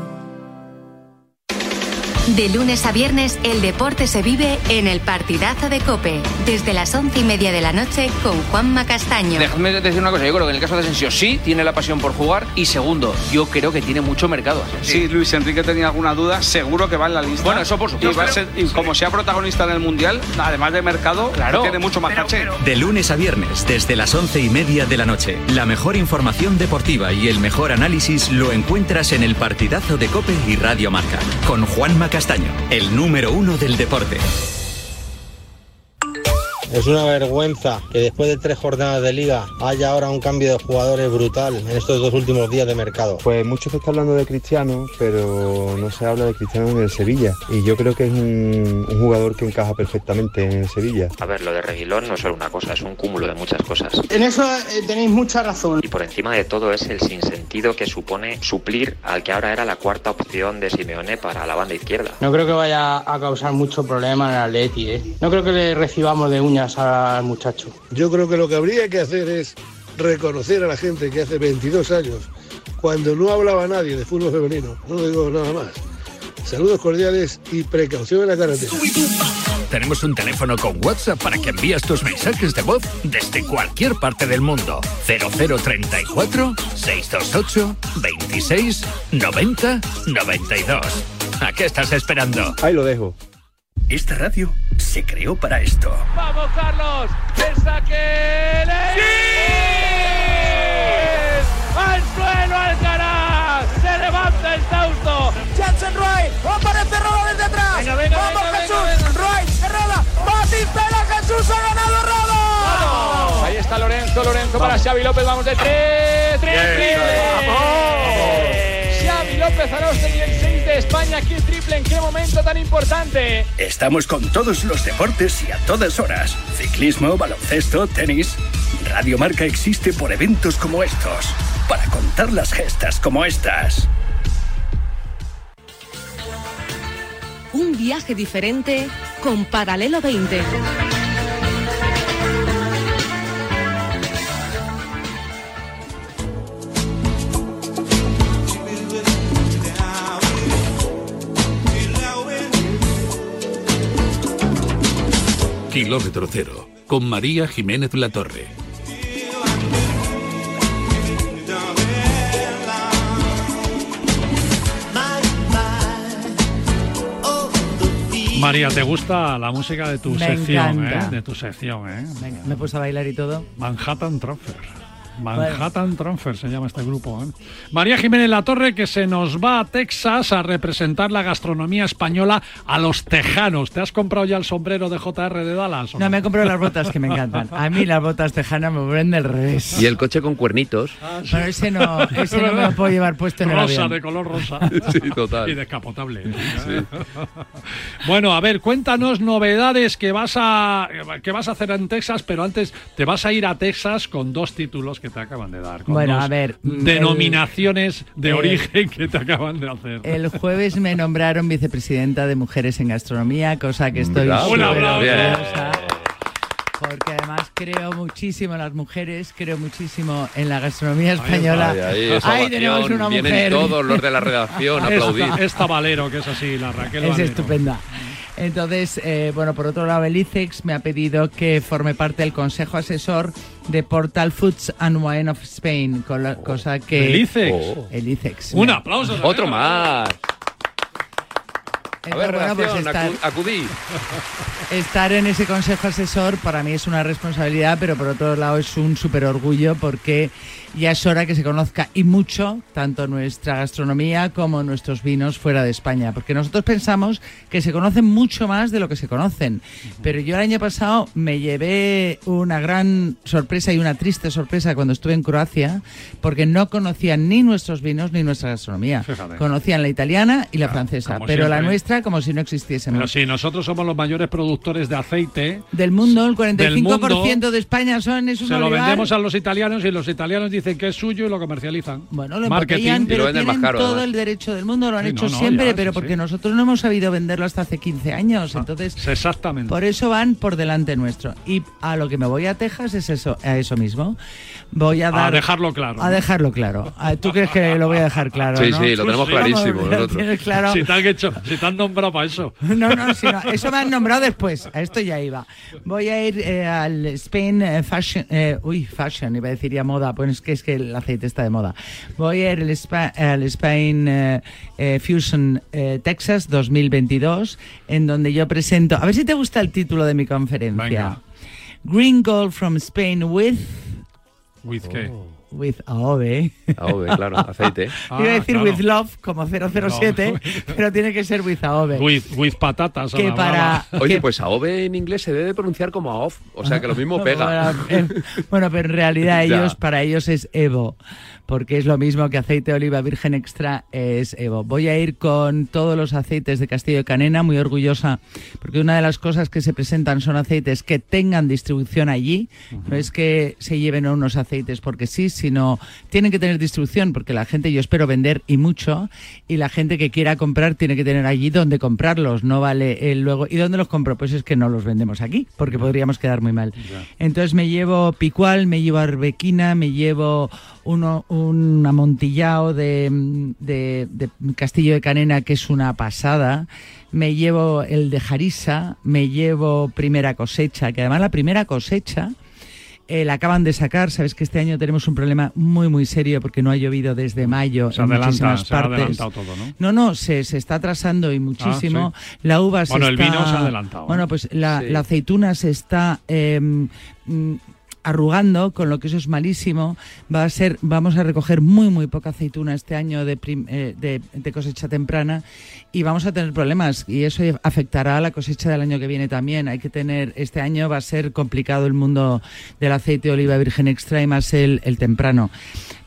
[SPEAKER 13] De lunes a viernes, el deporte se vive en el partidazo de Cope, desde las once y media de la noche con Juanma Castaño.
[SPEAKER 14] Dejadme decir una cosa, yo creo que en el caso de Asensio sí tiene la pasión por jugar y segundo, yo creo que tiene mucho mercado.
[SPEAKER 15] Si Luis Enrique tenía alguna duda, seguro que va en la lista.
[SPEAKER 14] Bueno, eso por supuesto.
[SPEAKER 15] Y, va a ser- y como sea protagonista en el Mundial, además de mercado,
[SPEAKER 14] Claro.
[SPEAKER 15] tiene mucho más caché.
[SPEAKER 16] De lunes a viernes, desde las once y media de la noche, la mejor información deportiva y el mejor análisis lo encuentras en el partidazo de Cope y Radio Marca, con Juanma Castaño, el número uno del deporte.
[SPEAKER 17] Es una vergüenza que después de tres jornadas de liga haya ahora un cambio de jugadores brutal en estos dos últimos días de mercado.
[SPEAKER 18] Pues mucho se está hablando de Cristiano, pero no se habla de Cristiano en el Sevilla. Y yo creo que es un, un jugador que encaja perfectamente en el Sevilla.
[SPEAKER 19] A ver, lo de Reguilón no es solo una cosa, es un cúmulo de muchas cosas.
[SPEAKER 20] En eso eh, tenéis mucha razón.
[SPEAKER 19] Y por encima de todo es el sinsentido que supone suplir al que ahora era la cuarta opción de Simeone para la banda izquierda.
[SPEAKER 20] No creo que vaya a causar mucho problema en el Atleti, ¿eh? No creo que le recibamos de al muchacho.
[SPEAKER 21] Yo creo que lo que habría que hacer es reconocer a la gente que hace 22 años, cuando no hablaba nadie de fútbol femenino, no digo nada más. Saludos cordiales y precaución en la carretera.
[SPEAKER 22] Tenemos un teléfono con WhatsApp para que envías tus mensajes de voz desde cualquier parte del mundo. 0034 628 26 90 92. ¿A qué estás esperando?
[SPEAKER 18] Ahí lo dejo.
[SPEAKER 22] Esta radio se creó para esto.
[SPEAKER 23] ¡Vamos, Carlos! ¡El saque! ¡Sí! ¡Al suelo Alcaraz! ¡Se levanta el Tausto!
[SPEAKER 24] Jansen Roy, aparece Roda desde atrás.
[SPEAKER 23] Venga, venga,
[SPEAKER 24] Vamos
[SPEAKER 23] venga,
[SPEAKER 24] Jesús, Roy, Herrera, Batistela, Jesús ha ganado Roda.
[SPEAKER 23] Ahí está Lorenzo, Lorenzo para Xavi López, vamos de tres, triple. Xavi López Arostegui, el 6 de España, aquí triple, ¿en qué momento tan importante?
[SPEAKER 22] Estamos con todos los deportes y a todas horas. Ciclismo, baloncesto, tenis. Radio Marca existe por eventos como estos. Para contar las gestas como estas.
[SPEAKER 1] Un viaje diferente con Paralelo 20.
[SPEAKER 5] Kilómetro cero, con María Jiménez Latorre.
[SPEAKER 2] María, ¿te gusta la música de tu
[SPEAKER 4] Me
[SPEAKER 2] sección?
[SPEAKER 4] encanta.
[SPEAKER 2] ¿eh? De tu sección, ¿eh?
[SPEAKER 4] Venga, me puse a bailar y todo.
[SPEAKER 2] Manhattan Transfer. Manhattan Transfer se llama este grupo. ¿eh? María Jiménez La Torre que se nos va a Texas a representar la gastronomía española a los tejanos. ¿Te has comprado ya el sombrero de JR de Dallas?
[SPEAKER 4] No, me he comprado las botas que me encantan. A mí las botas tejanas me vuelven del revés.
[SPEAKER 3] Y el coche con cuernitos.
[SPEAKER 4] Bueno, ese no, ese no me lo puedo llevar puesto en el
[SPEAKER 2] Rosa, de color rosa.
[SPEAKER 3] Sí, total.
[SPEAKER 2] Y descapotable. bueno, a ver, cuéntanos novedades que vas a que vas a hacer en Texas, pero antes te vas a ir a Texas con dos títulos que que te acaban de dar. con
[SPEAKER 4] Bueno,
[SPEAKER 2] dos
[SPEAKER 4] a ver,
[SPEAKER 2] Denominaciones de
[SPEAKER 4] el-
[SPEAKER 2] origen que te acaban de hacer.
[SPEAKER 4] El jueves me nombraron vicepresidenta de Mujeres en Gastronomía, cosa que estoy
[SPEAKER 2] Bravo.
[SPEAKER 4] Orgullosa, Porque además creo muchísimo en las mujeres, creo muchísimo en la gastronomía española.
[SPEAKER 3] Ahí, ahí, esa
[SPEAKER 4] Ahí tenemos una
[SPEAKER 3] vienen
[SPEAKER 4] mujer.
[SPEAKER 3] todos los de la redacción a aplaudir.
[SPEAKER 2] Esta, esta Valero, que es así, la Raquel
[SPEAKER 4] Es
[SPEAKER 2] Valero.
[SPEAKER 4] estupenda. Entonces, eh, bueno, por otro lado, el ICEX me ha pedido que forme parte del consejo asesor de Portal Foods and Wine of Spain, con la cosa que...
[SPEAKER 2] ¿El ICEX?
[SPEAKER 3] Oh.
[SPEAKER 4] El ICEX.
[SPEAKER 2] Un aplauso.
[SPEAKER 3] Otro más. A ver,
[SPEAKER 4] bueno, pues estar-
[SPEAKER 3] acu- acudí.
[SPEAKER 4] Estar en ese consejo asesor para mí es una responsabilidad, pero por otro lado es un súper orgullo porque ya es hora que se conozca y mucho tanto nuestra gastronomía como nuestros vinos fuera de España, porque nosotros pensamos que se conocen mucho más de lo que se conocen. Pero yo el año pasado me llevé una gran sorpresa y una triste sorpresa cuando estuve en Croacia, porque no conocían ni nuestros vinos ni nuestra gastronomía.
[SPEAKER 2] Fíjate.
[SPEAKER 4] Conocían la italiana y la francesa,
[SPEAKER 2] como
[SPEAKER 4] pero la
[SPEAKER 2] siempre.
[SPEAKER 4] Nuestra como si no existiésemos.
[SPEAKER 2] Pero si nosotros somos los mayores productores de aceite,
[SPEAKER 4] Del mundo, el 45%
[SPEAKER 2] mundo,
[SPEAKER 4] de España son es un
[SPEAKER 2] se lo
[SPEAKER 4] olivar.
[SPEAKER 2] vendemos a los italianos y los italianos dicen que es suyo y lo comercializan.
[SPEAKER 4] Bueno, lo
[SPEAKER 2] Marketing.
[SPEAKER 3] lo
[SPEAKER 4] pero
[SPEAKER 3] venden más
[SPEAKER 4] tienen
[SPEAKER 3] caro,
[SPEAKER 4] todo
[SPEAKER 3] además.
[SPEAKER 4] el derecho del mundo, lo han
[SPEAKER 2] Sí,
[SPEAKER 4] hecho
[SPEAKER 2] no, no,
[SPEAKER 4] siempre,
[SPEAKER 2] ya,
[SPEAKER 4] pero
[SPEAKER 2] sí,
[SPEAKER 4] porque
[SPEAKER 2] sí.
[SPEAKER 4] nosotros no hemos sabido venderlo hasta hace 15 años, entonces
[SPEAKER 2] Exactamente.
[SPEAKER 4] por eso van por delante nuestro. Y a lo que me voy a Texas es eso, a eso mismo. Voy a
[SPEAKER 2] A
[SPEAKER 4] dar
[SPEAKER 2] dejarlo claro.
[SPEAKER 4] A dejarlo claro. Ah, ¿Tú crees que lo voy a dejar claro?
[SPEAKER 3] Sí,
[SPEAKER 4] no?
[SPEAKER 3] sí, lo tenemos
[SPEAKER 2] sí.
[SPEAKER 3] clarísimo
[SPEAKER 4] Vamos,
[SPEAKER 3] nosotros.
[SPEAKER 4] tienes claro.
[SPEAKER 2] Si te han hecho, si te han nombrado para eso.
[SPEAKER 4] No, no, sí, no, eso me han nombrado después. A esto ya iba. Voy a ir eh, al Spain eh, Fashion. eh, uy, Fashion, iba a decir ya moda. Pues es que es que el aceite está de moda. Voy a ir al, Spa- al Spain eh, eh, Fusion eh, Texas 2022, en donde yo presento. A ver si te gusta el título de mi conferencia.
[SPEAKER 2] Venga.
[SPEAKER 4] Green Gold from Spain with.
[SPEAKER 2] ¿With qué?
[SPEAKER 4] With AOVE.
[SPEAKER 3] AOVE, claro, aceite.
[SPEAKER 2] Ah,
[SPEAKER 4] Iba a decir
[SPEAKER 2] claro.
[SPEAKER 4] with love como 007, pero tiene que ser with AOVE.
[SPEAKER 2] With, with patatas. a
[SPEAKER 4] que
[SPEAKER 2] la
[SPEAKER 4] para.
[SPEAKER 3] Oye,
[SPEAKER 4] que-
[SPEAKER 3] pues AOVE en inglés se debe pronunciar como AOF, o sea que lo mismo pega.
[SPEAKER 4] Bueno, eh, bueno, pero en realidad ellos, para ellos es Evo, porque es lo mismo que aceite de oliva virgen extra es Evo. Voy a ir con todos los aceites de Castillo de Canena, muy orgullosa, porque una de las cosas que se presentan son aceites que tengan distribución allí. No es que se lleven unos aceites porque sí, sino tienen que tener distribución, porque la gente, yo espero vender y mucho, y la gente que quiera comprar tiene que tener allí donde comprarlos. No vale el luego. ¿Y dónde los compro? Pues es que no los vendemos aquí, porque podríamos quedar muy mal. Entonces me llevo picual, me llevo arbequina, me llevo uno, un amontillado de, de- de Castillo de Canena, que es una pasada. Me llevo el de Jarisa, me llevo primera cosecha, que además la primera cosecha eh, la acaban de sacar. Sabes que este año tenemos un problema muy, muy serio porque no ha llovido desde mayo
[SPEAKER 2] Se
[SPEAKER 4] en
[SPEAKER 2] adelanta,
[SPEAKER 4] muchísimas
[SPEAKER 2] se ha
[SPEAKER 4] partes.
[SPEAKER 2] adelantado todo, ¿no?
[SPEAKER 4] No, no, se, se está atrasando y muchísimo.
[SPEAKER 2] Ah, sí.
[SPEAKER 4] La uva se
[SPEAKER 2] Bueno, el
[SPEAKER 4] está...
[SPEAKER 2] vino se ha adelantado, ¿eh?
[SPEAKER 4] Bueno, pues la,
[SPEAKER 3] Sí.
[SPEAKER 4] la aceituna se está... eh, mm, arrugando, con lo que eso es malísimo. Va a ser, vamos a recoger muy muy poca aceituna este año de, prim- eh, de, cosecha temprana y vamos a tener problemas y eso afectará a la cosecha del año que viene también. Hay que tener, este año va a ser complicado el mundo del aceite de oliva virgen extra y más el, el temprano.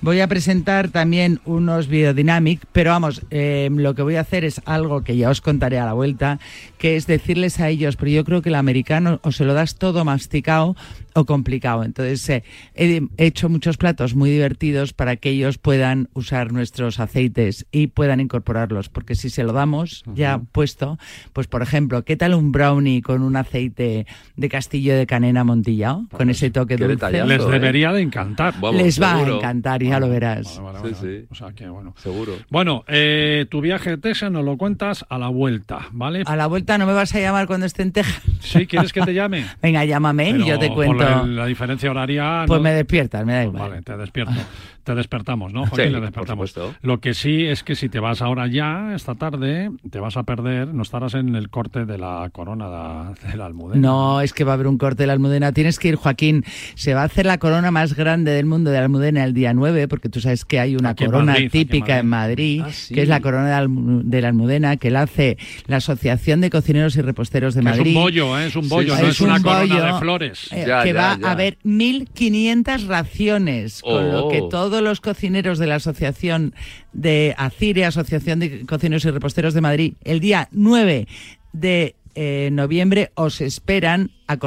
[SPEAKER 4] Voy a presentar también unos biodynamic, pero vamos, eh, lo que voy a hacer es algo que ya os contaré a la vuelta, que es decirles a ellos, pero yo creo que el americano o se lo das todo masticado o complicado. Entonces eh, he he hecho muchos platos muy divertidos para que ellos puedan usar nuestros aceites y puedan incorporarlos, porque si se lo damos ya puesto, pues por ejemplo, ¿qué tal un brownie con un aceite de castillo de canena amontillado? Con ese toque dulce.
[SPEAKER 3] detallazo,
[SPEAKER 2] Les
[SPEAKER 3] ¿eh?
[SPEAKER 2] debería de encantar.
[SPEAKER 3] Vamos,
[SPEAKER 4] Les va
[SPEAKER 3] seguro.
[SPEAKER 4] a encantar, ya lo verás.
[SPEAKER 2] Vale, vale,
[SPEAKER 3] Sí,
[SPEAKER 2] vale.
[SPEAKER 3] sí.
[SPEAKER 2] O sea que bueno.
[SPEAKER 3] Seguro.
[SPEAKER 2] Bueno, eh, tu viaje a Texas nos lo cuentas a la vuelta, ¿vale?
[SPEAKER 4] A la vuelta no me vas a llamar cuando esté en Texas.
[SPEAKER 2] Sí, ¿quieres que te llame?
[SPEAKER 4] Venga, llámame y
[SPEAKER 2] Pero
[SPEAKER 4] yo te
[SPEAKER 2] por
[SPEAKER 4] cuento.
[SPEAKER 2] la, la diferencia horaria.
[SPEAKER 4] Pues
[SPEAKER 2] no-
[SPEAKER 4] me despiertas, me da
[SPEAKER 2] Pues
[SPEAKER 4] igual.
[SPEAKER 2] Vale, te despierto. Te despertamos, ¿no, Joaquín?
[SPEAKER 3] Sí,
[SPEAKER 2] Le despertamos. Lo que sí es que si te vas ahora ya, esta tarde, te vas a perder, no estarás en el corte de la corona de, la almudena.
[SPEAKER 4] No, es que va a haber un corte de la Almudena. Tienes que ir, Joaquín. Se va a hacer la corona más grande del mundo de la Almudena el día 9, porque tú sabes que hay una
[SPEAKER 2] Aquí
[SPEAKER 4] corona
[SPEAKER 2] Madrid,
[SPEAKER 4] típica en Madrid,
[SPEAKER 3] Ah, sí.
[SPEAKER 4] que es la corona de la Almu- de la Almudena, que la hace la Asociación de Cocineros y Reposteros de Madrid.
[SPEAKER 2] Es un bollo, ¿eh? es un bollo,
[SPEAKER 3] sí,
[SPEAKER 2] no
[SPEAKER 4] es
[SPEAKER 2] es una
[SPEAKER 4] un
[SPEAKER 2] corona
[SPEAKER 4] bollo.
[SPEAKER 2] de flores.
[SPEAKER 4] Eh,
[SPEAKER 3] Ya,
[SPEAKER 4] que
[SPEAKER 3] ya,
[SPEAKER 4] va
[SPEAKER 3] ya.
[SPEAKER 4] a haber 1.500 raciones, con lo
[SPEAKER 3] Oh.
[SPEAKER 4] que todos los cocineros de la Asociación de ACIRE, Asociación de Cocineros y Reposteros de Madrid, el día 9 de eh, noviembre os esperan a,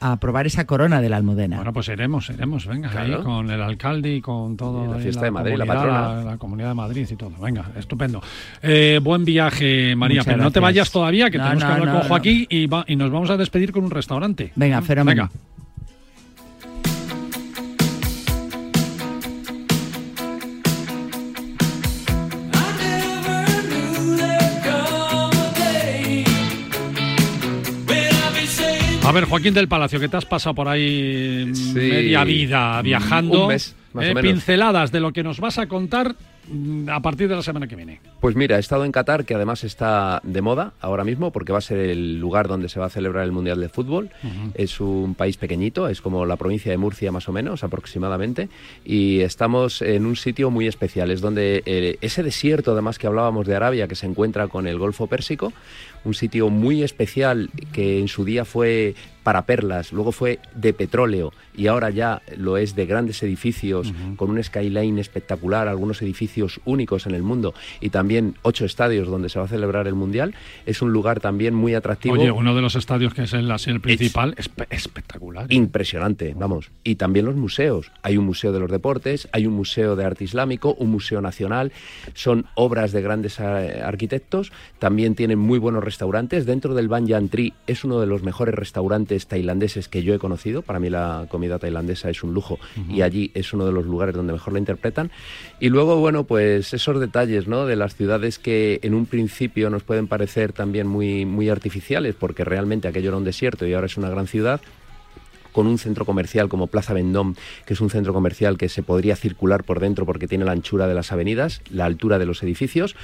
[SPEAKER 4] a, probar esa corona de la Almudena.
[SPEAKER 2] Bueno, pues iremos, iremos, venga, ahí con el alcalde y con todo.
[SPEAKER 3] la fiesta de Madrid, la patrona.
[SPEAKER 2] La, comunidad de Madrid y todo. Venga, estupendo. Eh, buen viaje, María, pero no te vayas todavía, que tenemos que hablar con Joaquín y, y, nos vamos a despedir con un restaurante.
[SPEAKER 4] Venga, fenómeno. Venga.
[SPEAKER 2] A ver, Joaquín del Palacio, que te has pasado por ahí media vida viajando.
[SPEAKER 3] Un mes, más o
[SPEAKER 2] eh,
[SPEAKER 3] menos.
[SPEAKER 2] Pinceladas de lo que nos vas a contar mm, a partir de la semana que viene.
[SPEAKER 3] Pues mira, he estado en Qatar, que además está de moda ahora mismo, porque va a ser el lugar donde se va a celebrar el Mundial de Fútbol. Es un país pequeñito, es como la provincia de Murcia más o menos, aproximadamente, y estamos en un sitio muy especial, es donde eh, ese desierto, además que hablábamos de Arabia, que se encuentra con el Golfo Pérsico, un sitio muy especial que en su día fue para perlas, luego fue de petróleo y ahora ya lo es de grandes edificios con un skyline espectacular, algunos edificios únicos en el mundo y también ocho estadios donde se va a celebrar el Mundial. Es un lugar también muy atractivo.
[SPEAKER 2] Oye, uno de los estadios que es el, el principal es espectacular.
[SPEAKER 3] Impresionante, vamos. Y también los museos. Hay un museo de los deportes, hay un museo de arte islámico, un museo nacional. Son obras de grandes eh, arquitectos. También tienen muy buenos restaurantes. Dentro del Banyan Tree es uno de los mejores restaurantes tailandeses que yo he conocido. Para mí la comida tailandesa es un lujo y allí es uno de los lugares donde mejor la interpretan. Y luego, bueno, pues esos detalles ¿no? de las ciudades que en un principio nos pueden parecer también muy, muy artificiales, porque realmente aquello era un desierto y ahora es una gran ciudad con un centro comercial como Plaza Vendôme, que es un centro comercial que se podría circular por dentro porque tiene la anchura de las avenidas, la altura de los edificios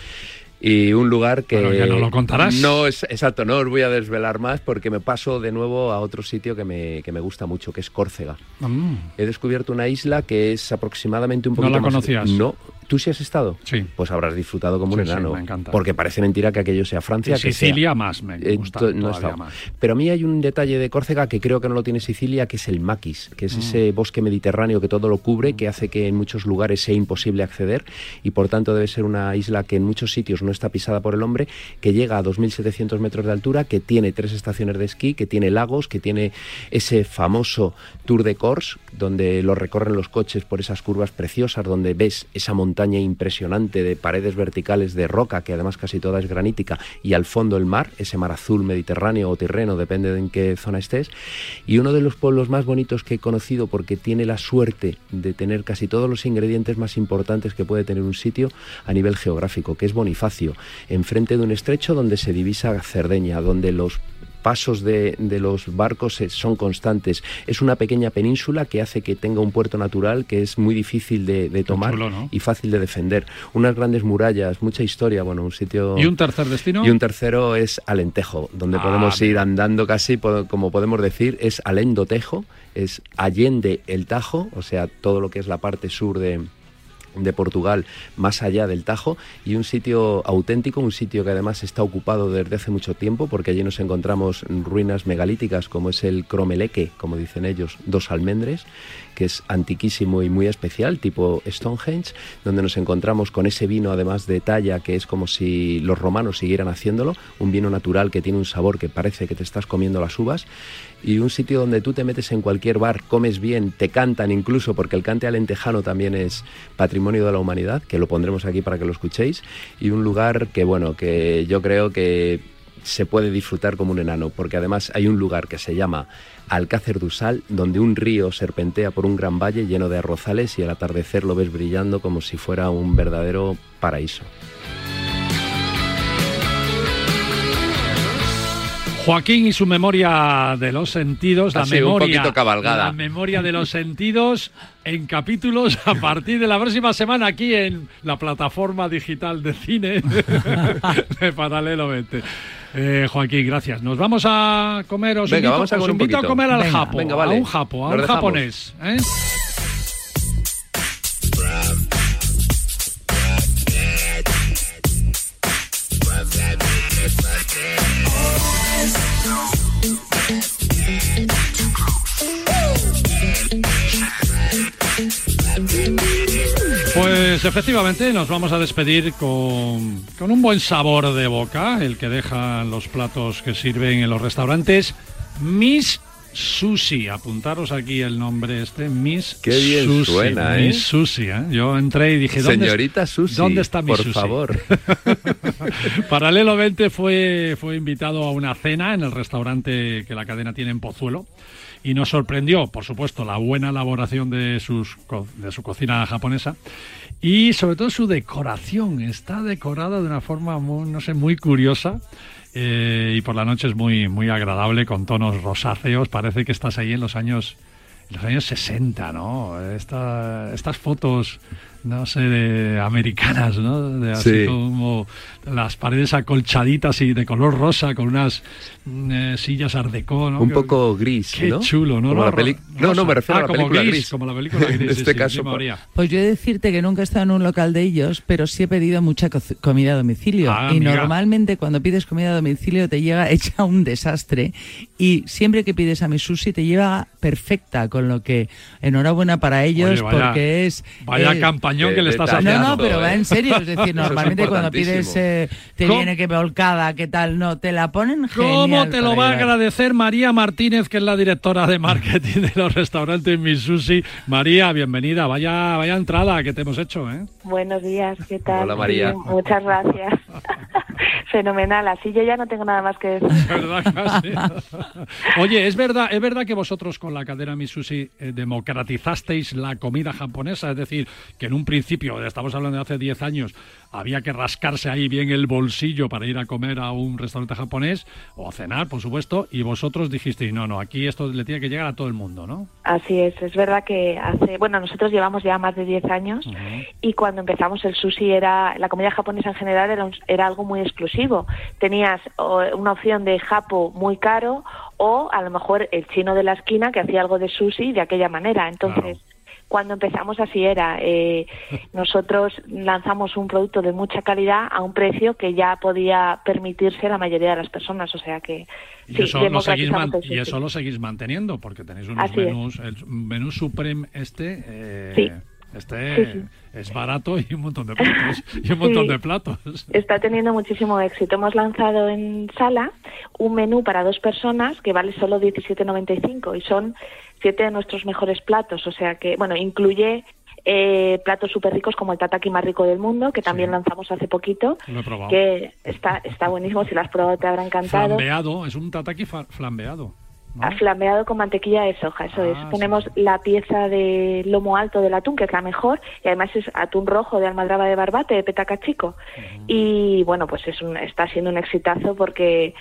[SPEAKER 3] y un lugar que,
[SPEAKER 2] no lo contarás.
[SPEAKER 3] No, es, exacto, no os voy a desvelar más porque me paso de nuevo a otro sitio que me, que me gusta mucho, que es Córcega.
[SPEAKER 2] Mm.
[SPEAKER 3] He descubierto una isla que es aproximadamente un poquito
[SPEAKER 2] ¿No la
[SPEAKER 3] más-
[SPEAKER 2] conocías?
[SPEAKER 3] No. ¿Tú sí has estado?
[SPEAKER 2] Sí.
[SPEAKER 3] Pues habrás disfrutado como un
[SPEAKER 2] Sí, sí,
[SPEAKER 3] enano.
[SPEAKER 2] me encanta.
[SPEAKER 3] Porque parece mentira que aquello sea Francia.
[SPEAKER 2] Y
[SPEAKER 3] que
[SPEAKER 2] Sicilia
[SPEAKER 3] sea-
[SPEAKER 2] más, me
[SPEAKER 3] Eh,
[SPEAKER 2] gusta
[SPEAKER 3] to- no estado.
[SPEAKER 2] más.
[SPEAKER 3] Pero a mí hay un detalle de Córcega que creo que no lo tiene Sicilia, que es el maquis, que es
[SPEAKER 2] Mm.
[SPEAKER 3] ese bosque mediterráneo que todo lo cubre, que hace que en muchos lugares sea imposible acceder y por tanto debe ser una isla que en muchos sitios no está pisada por el hombre, que llega a 2.700 metros de altura, que tiene tres estaciones de esquí, que tiene lagos, que tiene ese famoso Tour de Corse, donde lo recorren los coches por esas curvas preciosas, donde ves esa montaña impresionante de paredes verticales de roca, que además casi toda es granítica, y al fondo el mar, ese mar azul mediterráneo o tirreno, depende de en qué zona estés. Y uno de los pueblos más bonitos que he conocido porque tiene la suerte de tener casi todos los ingredientes más importantes que puede tener un sitio a nivel geográfico, que es Bonifacio, enfrente de un estrecho donde se divisa Cerdeña, donde los pasos de, de los barcos eh, son constantes. Es una pequeña península que hace que tenga un puerto natural que es muy difícil de, de tomar
[SPEAKER 2] chulo, ¿no?
[SPEAKER 3] y fácil de defender. Unas grandes murallas, mucha historia, bueno, un sitio...
[SPEAKER 2] ¿Y un tercer destino?
[SPEAKER 3] Y un tercero es Alentejo, donde
[SPEAKER 2] Ah,
[SPEAKER 3] podemos ir andando casi, como podemos decir, es Alendotejo, es Allende el Tajo, o sea, todo lo que es la parte sur de, de Portugal más allá del Tajo y un sitio auténtico, un sitio que además está ocupado desde hace mucho tiempo porque allí nos encontramos ruinas megalíticas como es el Cromeleque, como dicen ellos, dos almendres, que es antiquísimo y muy especial, tipo Stonehenge, donde nos encontramos con ese vino además de talla que es como si los romanos siguieran haciéndolo, un vino natural que tiene un sabor que parece que te estás comiendo las uvas y un sitio donde tú te metes en cualquier bar, comes bien, te cantan incluso, porque el cante alentejano también es patrimonio de la humanidad, que lo pondremos aquí para que lo escuchéis, y un lugar que, bueno, que yo creo que se puede disfrutar como un enano, porque además hay un lugar que se llama Alcácer du Sal, donde un río serpentea por un gran valle lleno de arrozales y al atardecer lo ves brillando como si fuera un verdadero paraíso.
[SPEAKER 2] Joaquín y su memoria de los sentidos, la
[SPEAKER 3] un
[SPEAKER 2] memoria,
[SPEAKER 3] cabalgada.
[SPEAKER 2] la memoria de los sentidos en capítulos a partir de la próxima semana aquí en la plataforma digital de cine de Paralelo 20. Eh, Joaquín, gracias. Nos vamos a comer, os
[SPEAKER 3] Venga,
[SPEAKER 2] invito,
[SPEAKER 3] vamos a
[SPEAKER 2] os
[SPEAKER 3] comer un
[SPEAKER 2] invito a comer al
[SPEAKER 3] Venga,
[SPEAKER 2] japo,
[SPEAKER 3] venga, vale.
[SPEAKER 2] a un japo, a
[SPEAKER 3] Nos
[SPEAKER 2] un
[SPEAKER 3] dejamos.
[SPEAKER 2] japonés. ¿eh? Pues efectivamente nos vamos a despedir con, con un buen sabor de boca, el que dejan los platos que sirven en los restaurantes. Miss Sushi, apuntaros aquí el nombre este, Miss
[SPEAKER 3] Qué bien
[SPEAKER 2] Sushi.
[SPEAKER 3] suena, ¿eh?
[SPEAKER 2] Miss Sushi, ¿eh? Yo entré y dije, ¿dónde,
[SPEAKER 3] Señorita Sushi,
[SPEAKER 2] ¿dónde está Miss
[SPEAKER 3] por
[SPEAKER 2] Sushi?
[SPEAKER 3] favor.
[SPEAKER 2] Paralelo 20 fue, fue invitado a una cena en el restaurante que la cadena tiene en Pozuelo y nos sorprendió, por supuesto, la buena elaboración de, sus, de su cocina japonesa y sobre todo su decoración. Está decorada de una forma, muy, no sé, muy curiosa. eh, y por la noche es muy, muy agradable con tonos rosáceos. Parece que estás ahí en los años, en los años 60, ¿no? Esta- estas fotos, no sé, de americanas, ¿no? De así
[SPEAKER 3] Sí.
[SPEAKER 2] como las paredes acolchaditas y de color rosa con unas eh, sillas art déco, ¿no?
[SPEAKER 3] Un
[SPEAKER 2] Que-
[SPEAKER 3] poco gris,
[SPEAKER 2] Qué
[SPEAKER 3] ¿no?
[SPEAKER 2] chulo, ¿no?
[SPEAKER 3] Como
[SPEAKER 2] No,
[SPEAKER 3] la peli- no, no, me refiero
[SPEAKER 2] Ah,
[SPEAKER 3] a la
[SPEAKER 2] como
[SPEAKER 3] película
[SPEAKER 2] gris,
[SPEAKER 3] gris.
[SPEAKER 2] como la película gris.
[SPEAKER 3] En
[SPEAKER 2] sí,
[SPEAKER 3] este
[SPEAKER 2] sí,
[SPEAKER 3] caso,
[SPEAKER 2] dime,
[SPEAKER 3] por-
[SPEAKER 2] María.
[SPEAKER 4] Pues yo he de decirte que nunca he estado en un local de ellos, pero sí he pedido mucha co- comida a domicilio.
[SPEAKER 2] Ah,
[SPEAKER 4] y
[SPEAKER 2] amiga.
[SPEAKER 4] normalmente cuando pides comida a domicilio te llega hecha un desastre. Y siempre que pides a mi sushi te lleva perfecta, con lo que enhorabuena para ellos
[SPEAKER 2] Oye, vaya-
[SPEAKER 4] porque es...
[SPEAKER 2] vaya
[SPEAKER 4] es-
[SPEAKER 2] campañón que le estás
[SPEAKER 4] No,
[SPEAKER 2] haciendo.
[SPEAKER 4] no, pero va
[SPEAKER 2] ¿eh?
[SPEAKER 4] en serio. Es decir,
[SPEAKER 2] Eso es
[SPEAKER 4] normalmente cuando pides eh, te
[SPEAKER 2] ¿Cómo-
[SPEAKER 4] viene que volcada, qué tal, no, te la ponen
[SPEAKER 2] ¿Cómo
[SPEAKER 4] genial
[SPEAKER 2] te lo va a agradecer María Martínez, que es la directora de marketing de los restaurantes Mi Sushi? María, bienvenida. Vaya, vaya entrada que te hemos hecho, ¿eh?
[SPEAKER 25] Buenos días, ¿qué tal?
[SPEAKER 2] Hola, María.
[SPEAKER 25] Muchas gracias. Fenomenal, así yo ya no tengo nada más que decir.
[SPEAKER 2] ¿Verdad? Casi. Oye, ¿es verdad, ¿es verdad que vosotros con la cadena Mi Sushi eh, democratizasteis la comida japonesa? Es decir, que en un principio, estamos hablando de hace 10 años, había que rascarse ahí bien el bolsillo para ir a comer a un restaurante japonés o a cenar, por supuesto, y vosotros dijisteis, no, no, aquí esto le tiene que llegar a todo el mundo, ¿no?
[SPEAKER 25] Así es, es verdad que hace, bueno, nosotros llevamos ya más de 10 años y cuando empezamos el sushi era, la comida japonesa en general era, un- era algo muy exclusivo. Tenías una opción de japo muy caro o a lo mejor el chino de la esquina que hacía algo de sushi de aquella manera. Entonces, cuando empezamos así era, eh, nosotros lanzamos un producto de mucha calidad a un precio que ya podía permitirse la mayoría de las personas, o sea que
[SPEAKER 2] Y,
[SPEAKER 25] sí,
[SPEAKER 2] eso, lo seguís y eso lo seguís manteniendo, porque tenéis unos
[SPEAKER 25] Así es.
[SPEAKER 2] el menú Supreme este, eh,
[SPEAKER 25] Sí.
[SPEAKER 2] Este
[SPEAKER 25] Sí, sí.
[SPEAKER 2] es barato y un montón de platos, y un montón
[SPEAKER 25] Sí.
[SPEAKER 2] de platos.
[SPEAKER 25] Está teniendo muchísimo éxito. Hemos lanzado en sala un menú para dos personas que vale solo 17,95 y son siete de nuestros mejores platos. O sea que, bueno, incluye eh, platos súper ricos como el tataki más rico del mundo, que también lanzamos hace poquito,
[SPEAKER 2] Lo he probado.
[SPEAKER 25] que está, está buenísimo. Si lo has probado te habrá encantado.
[SPEAKER 2] Flambeado, es un tataki flambeado.
[SPEAKER 25] Ah, Flambeado con mantequilla de soja, eso
[SPEAKER 2] Ah,
[SPEAKER 25] es. Ponemos la pieza de lomo alto del atún, que es la mejor, y además es atún rojo de almadraba de barbate, de petaca chico. Y bueno, pues es un, está siendo un exitazo porque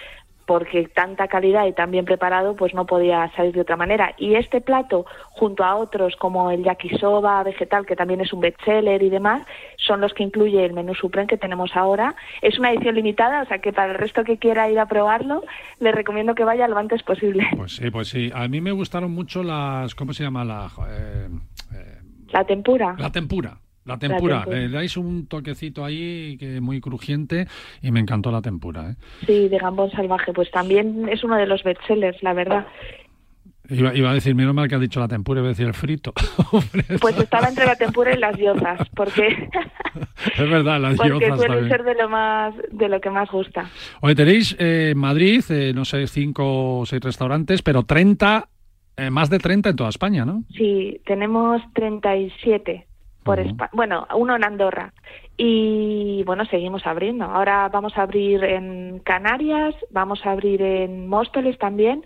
[SPEAKER 25] porque tanta calidad y tan bien preparado pues no podía salir de otra manera y este plato junto a otros como el yakisoba vegetal que también es un bestseller y demás son los que incluye el menú supreme que tenemos ahora es una edición limitada o sea que para el resto que quiera ir a probarlo le recomiendo que vaya lo antes posible
[SPEAKER 2] Pues sí, pues sí. A mí me gustaron mucho las, ¿cómo se llama? La, eh,
[SPEAKER 25] la tempura
[SPEAKER 2] la tempura. La tempura,
[SPEAKER 25] tempura.
[SPEAKER 2] le dais un toquecito ahí que muy crujiente y me encantó la tempura. ¿eh?
[SPEAKER 25] sí de gambón salvaje pues también es uno de los bestsellers la verdad
[SPEAKER 2] Iba, iba a decir, menos mal que ha dicho la tempura, iba a decir el frito.
[SPEAKER 25] pues estaba entre la tempura y las diosas porque
[SPEAKER 2] es verdad, las
[SPEAKER 25] porque
[SPEAKER 2] diosas
[SPEAKER 25] suele
[SPEAKER 2] también.
[SPEAKER 25] ser de lo más de lo que más gusta
[SPEAKER 2] Oye, tenéis eh, en Madrid, eh, no sé, cinco o seis restaurantes, pero 30, eh, más de 30 en toda España, ¿no?
[SPEAKER 25] Sí, tenemos 37 por bueno, uno en Andorra. Y bueno, seguimos abriendo. Ahora vamos a abrir en Canarias, vamos a abrir en Móstoles también.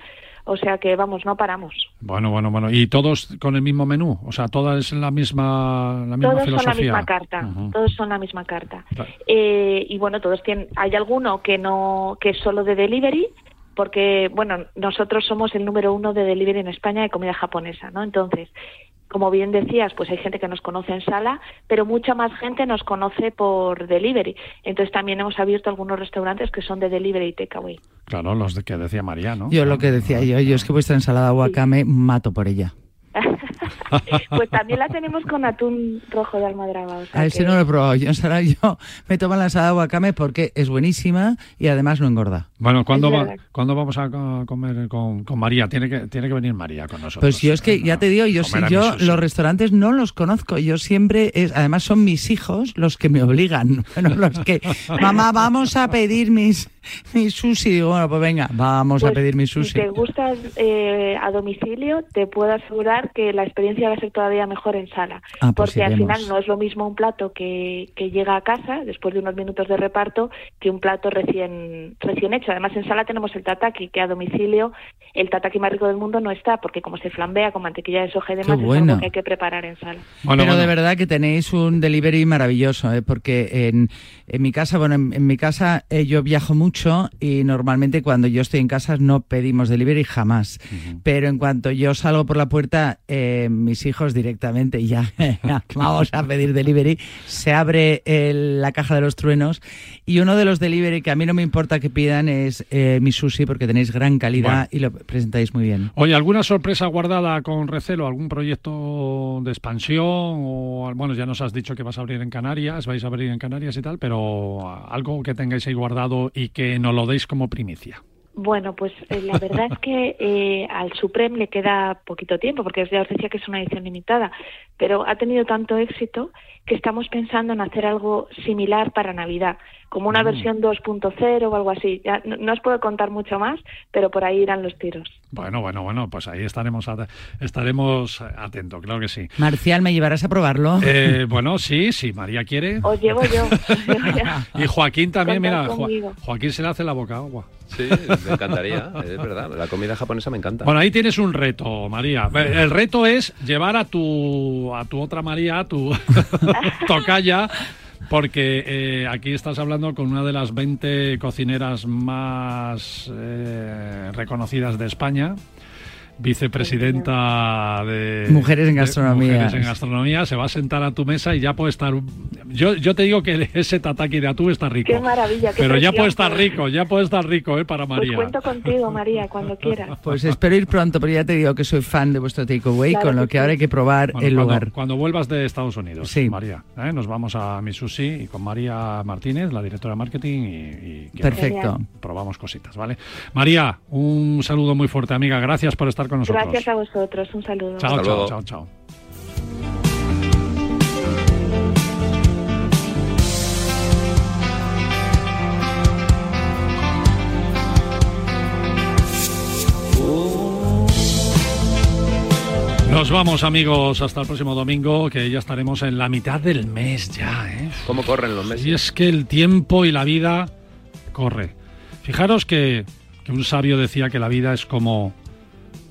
[SPEAKER 25] O sea que vamos, no paramos.
[SPEAKER 2] Bueno, bueno, bueno. ¿Y todos con el mismo menú? O sea, todas en la misma, la misma
[SPEAKER 25] Todos son la misma carta. Todos son la misma carta. Eh, y bueno, todos tienen. Hay alguno que no, que es solo de delivery, porque bueno, nosotros somos el número uno de delivery en España de comida japonesa, ¿no? Entonces, como bien decías, pues hay gente que nos conoce en sala, pero mucha más gente nos conoce por delivery. Entonces también hemos abierto algunos restaurantes que son de delivery y takeaway.
[SPEAKER 2] Claro, los de que decía María, ¿no?
[SPEAKER 4] Yo lo que decía yo, yo es que vuestra ensalada wakame mato por ella.
[SPEAKER 25] Pues también la tenemos con atún rojo de almadraba. o sea
[SPEAKER 4] A ese
[SPEAKER 25] que-
[SPEAKER 4] no lo he probado. Yo, ensalada- yo me tomo la ensalada wakame porque es buenísima y además no engorda.
[SPEAKER 2] Bueno, ¿cuándo, va,
[SPEAKER 25] verdad.
[SPEAKER 2] ¿cuándo vamos a co- comer con, con María? Tiene que, tiene que venir María con nosotros.
[SPEAKER 4] Pues yo es que ya te digo, yo,
[SPEAKER 2] a
[SPEAKER 4] yo los restaurantes no los conozco. Yo siempre, es, además son mis hijos los que me obligan. Bueno, los que, mamá, vamos a pedir mis, mis sushi. Digo, bueno, pues venga, vamos a
[SPEAKER 25] Pues,
[SPEAKER 4] pedir mis
[SPEAKER 25] Si
[SPEAKER 4] sushi.
[SPEAKER 25] te gusta eh, a domicilio, te puedo asegurar que la experiencia va a ser todavía mejor en sala.
[SPEAKER 4] Ah, pues
[SPEAKER 25] porque al final no es lo mismo un plato que, que llega a casa después de unos minutos de reparto que un plato recién, recién hecho. Además, en sala tenemos el tataki, que a domicilio el tataki más rico del mundo no está, porque como se flambea con mantequilla de soja y demás, es
[SPEAKER 4] bueno.
[SPEAKER 25] algo que hay que preparar en sala.
[SPEAKER 4] Pero de verdad que tenéis un delivery maravilloso, ¿eh? porque en, en mi casa, bueno, en, en mi casa eh, yo viajo mucho y normalmente cuando yo estoy en casa no pedimos delivery jamás. Pero en cuanto yo salgo por la puerta, eh, mis hijos directamente ya vamos a pedir delivery. Se abre el- la caja de los truenos y uno de los delivery que a mí no me importa que pidan es eh, mi sushi porque tenéis gran calidad
[SPEAKER 2] Bueno.
[SPEAKER 4] y lo presentáis muy bien.
[SPEAKER 2] Oye, ¿alguna sorpresa guardada con recelo? ¿Algún proyecto de expansión? O, bueno, ya nos has dicho que vas a abrir en Canarias, vais a abrir en Canarias y tal, pero algo que tengáis ahí guardado y que nos lo deis como primicia.
[SPEAKER 25] Bueno, pues eh, la verdad es que eh, al Supreme le queda poquito tiempo, porque ya os decía que es una edición limitada, pero ha tenido tanto éxito que estamos pensando en hacer algo similar para Navidad, como una
[SPEAKER 2] Mm.
[SPEAKER 25] versión 2.0 o algo así. Ya, no, no os puedo contar mucho más, pero por ahí irán los tiros.
[SPEAKER 2] Bueno, bueno, bueno, pues ahí estaremos at- estaremos atentos, claro que sí.
[SPEAKER 4] Marcial, ¿me llevarás a probarlo?
[SPEAKER 2] Eh, bueno, sí, sí, María quiere.
[SPEAKER 25] Os llevo yo. os llevo yo.
[SPEAKER 2] Y Joaquín también,
[SPEAKER 25] Contad
[SPEAKER 2] mira, Jo-. Joaquín se le hace la boca agua.
[SPEAKER 3] Sí, me encantaría, es verdad. La comida japonesa me encanta.
[SPEAKER 2] Bueno, ahí tienes un reto, María. El reto es llevar a tu a tu otra María, a tu tocaya, porque eh, aquí estás hablando con una de las 20 cocineras más eh, reconocidas de España. Vicepresidenta de
[SPEAKER 4] Mujeres en gastronomía.
[SPEAKER 2] Mujeres en gastronomía se va a sentar a tu mesa y ya puede estar. Yo, yo te digo que ese tataki de atún está rico.
[SPEAKER 25] Qué maravilla, qué
[SPEAKER 2] Pero ya puede estar
[SPEAKER 25] pues.
[SPEAKER 2] rico, ya puede estar rico, ¿eh? Para
[SPEAKER 25] Pues
[SPEAKER 2] María.
[SPEAKER 25] cuento contigo, María, cuando quieras.
[SPEAKER 4] Pues espero ir pronto, pero ya te digo que soy fan de vuestro takeaway,
[SPEAKER 25] Claro
[SPEAKER 4] con lo
[SPEAKER 25] que
[SPEAKER 4] ahora hay que probar
[SPEAKER 2] Bueno,
[SPEAKER 4] el
[SPEAKER 2] cuando,
[SPEAKER 4] lugar.
[SPEAKER 2] cuando vuelvas de Estados Unidos,
[SPEAKER 4] Sí.
[SPEAKER 2] María, ¿eh? nos vamos a mi sushi y con María Martínez, la directora de marketing, y, y
[SPEAKER 4] Perfecto.
[SPEAKER 2] probamos cositas, ¿vale? María, un saludo muy fuerte, amiga. Gracias por estar con nosotros.
[SPEAKER 25] Gracias a vosotros, un saludo.
[SPEAKER 2] Chao, chao, chao, chao. Nos vamos, amigos, hasta el próximo domingo, que ya estaremos en la mitad del mes ya, ¿eh?
[SPEAKER 3] ¿Cómo corren los meses?
[SPEAKER 2] Y es que el tiempo y la vida corre. Fijaros que, que un sabio decía que la vida es como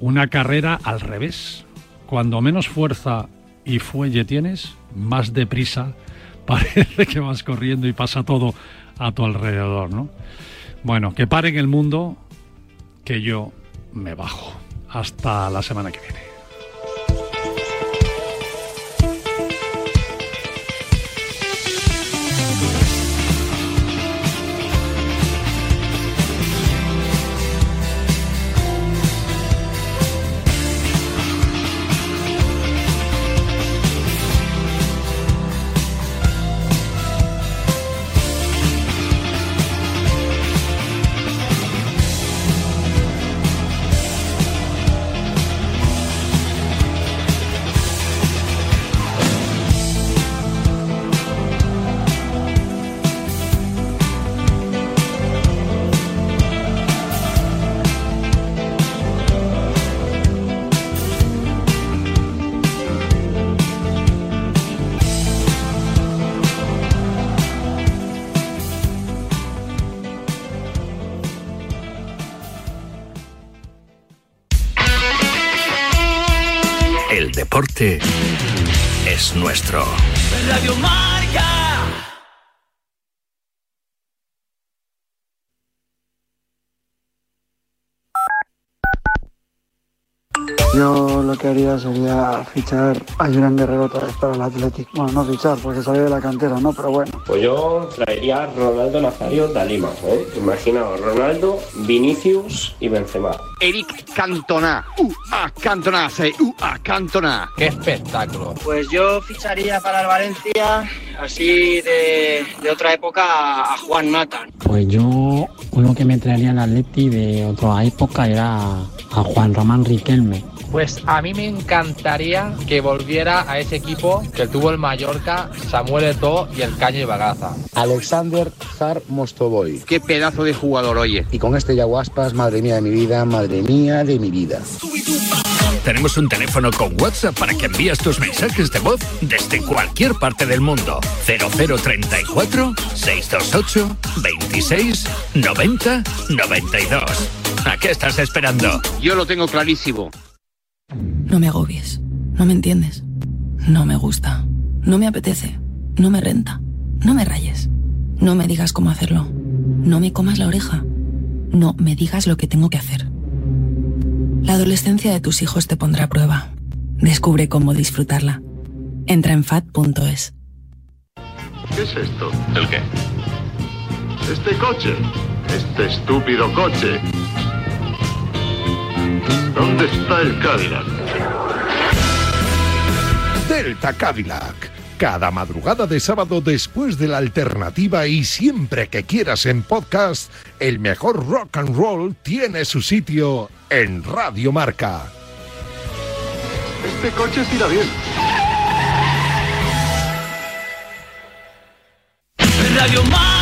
[SPEAKER 2] una carrera al revés. Cuando menos fuerza y fuelle tienes, más deprisa parece que vas corriendo y pasa todo a tu alrededor, ¿no? Bueno, que paren el mundo, que yo me bajo. Hasta la semana que viene.
[SPEAKER 26] Lo que haría sería fichar a Julián Guerrero otra vez para el Athletic. Bueno, no fichar porque salió de la cantera, ¿no? Pero bueno.
[SPEAKER 27] Pues yo traería a Ronaldo Nazario de Lima, ¿eh? Imaginaos, Ronaldo, Vinicius y Benzema.
[SPEAKER 28] Eric Cantona. Uh, Cantona, sí, uh, Cantona.
[SPEAKER 29] ¡Qué espectáculo!
[SPEAKER 30] Pues yo ficharía para el Valencia, así de, de otra época, a Juan Mata.
[SPEAKER 31] Pues yo, uno que me traería al Atleti de otra época era a Juan Román Riquelme.
[SPEAKER 29] Pues a mí me encantaría que volviera a ese equipo que tuvo el Mallorca, Samuel Eto'o y el Caño y Bagaza.
[SPEAKER 32] Alexander Zar Mostovoy.
[SPEAKER 28] Qué pedazo de jugador, oye.
[SPEAKER 32] Y con este Yaguaspas, madre mía de mi vida, madre mía de mi vida.
[SPEAKER 22] Tenemos un teléfono con WhatsApp para que envíes tus mensajes de voz desde cualquier parte del mundo. 0034 628 26 90 92. ¿A qué estás esperando?
[SPEAKER 28] Yo lo tengo clarísimo.
[SPEAKER 33] No me agobies. No me entiendes. No me gusta. No me apetece. No me renta. No me rayes. No me digas cómo hacerlo. No me comas la oreja. No me digas lo que tengo que hacer. La adolescencia de tus hijos te pondrá a prueba. Descubre cómo disfrutarla. Entra en fat.es.
[SPEAKER 34] ¿Qué es esto?
[SPEAKER 22] ¿El qué?
[SPEAKER 34] Este coche. Este estúpido coche. ¿Dónde está el Cadillac?
[SPEAKER 35] Delta Cadillac. Cada madrugada de sábado después de la alternativa y siempre que quieras en podcast, el mejor rock and roll tiene su sitio en Radio Marca.
[SPEAKER 34] Este coche tira bien.
[SPEAKER 24] Radio Marca.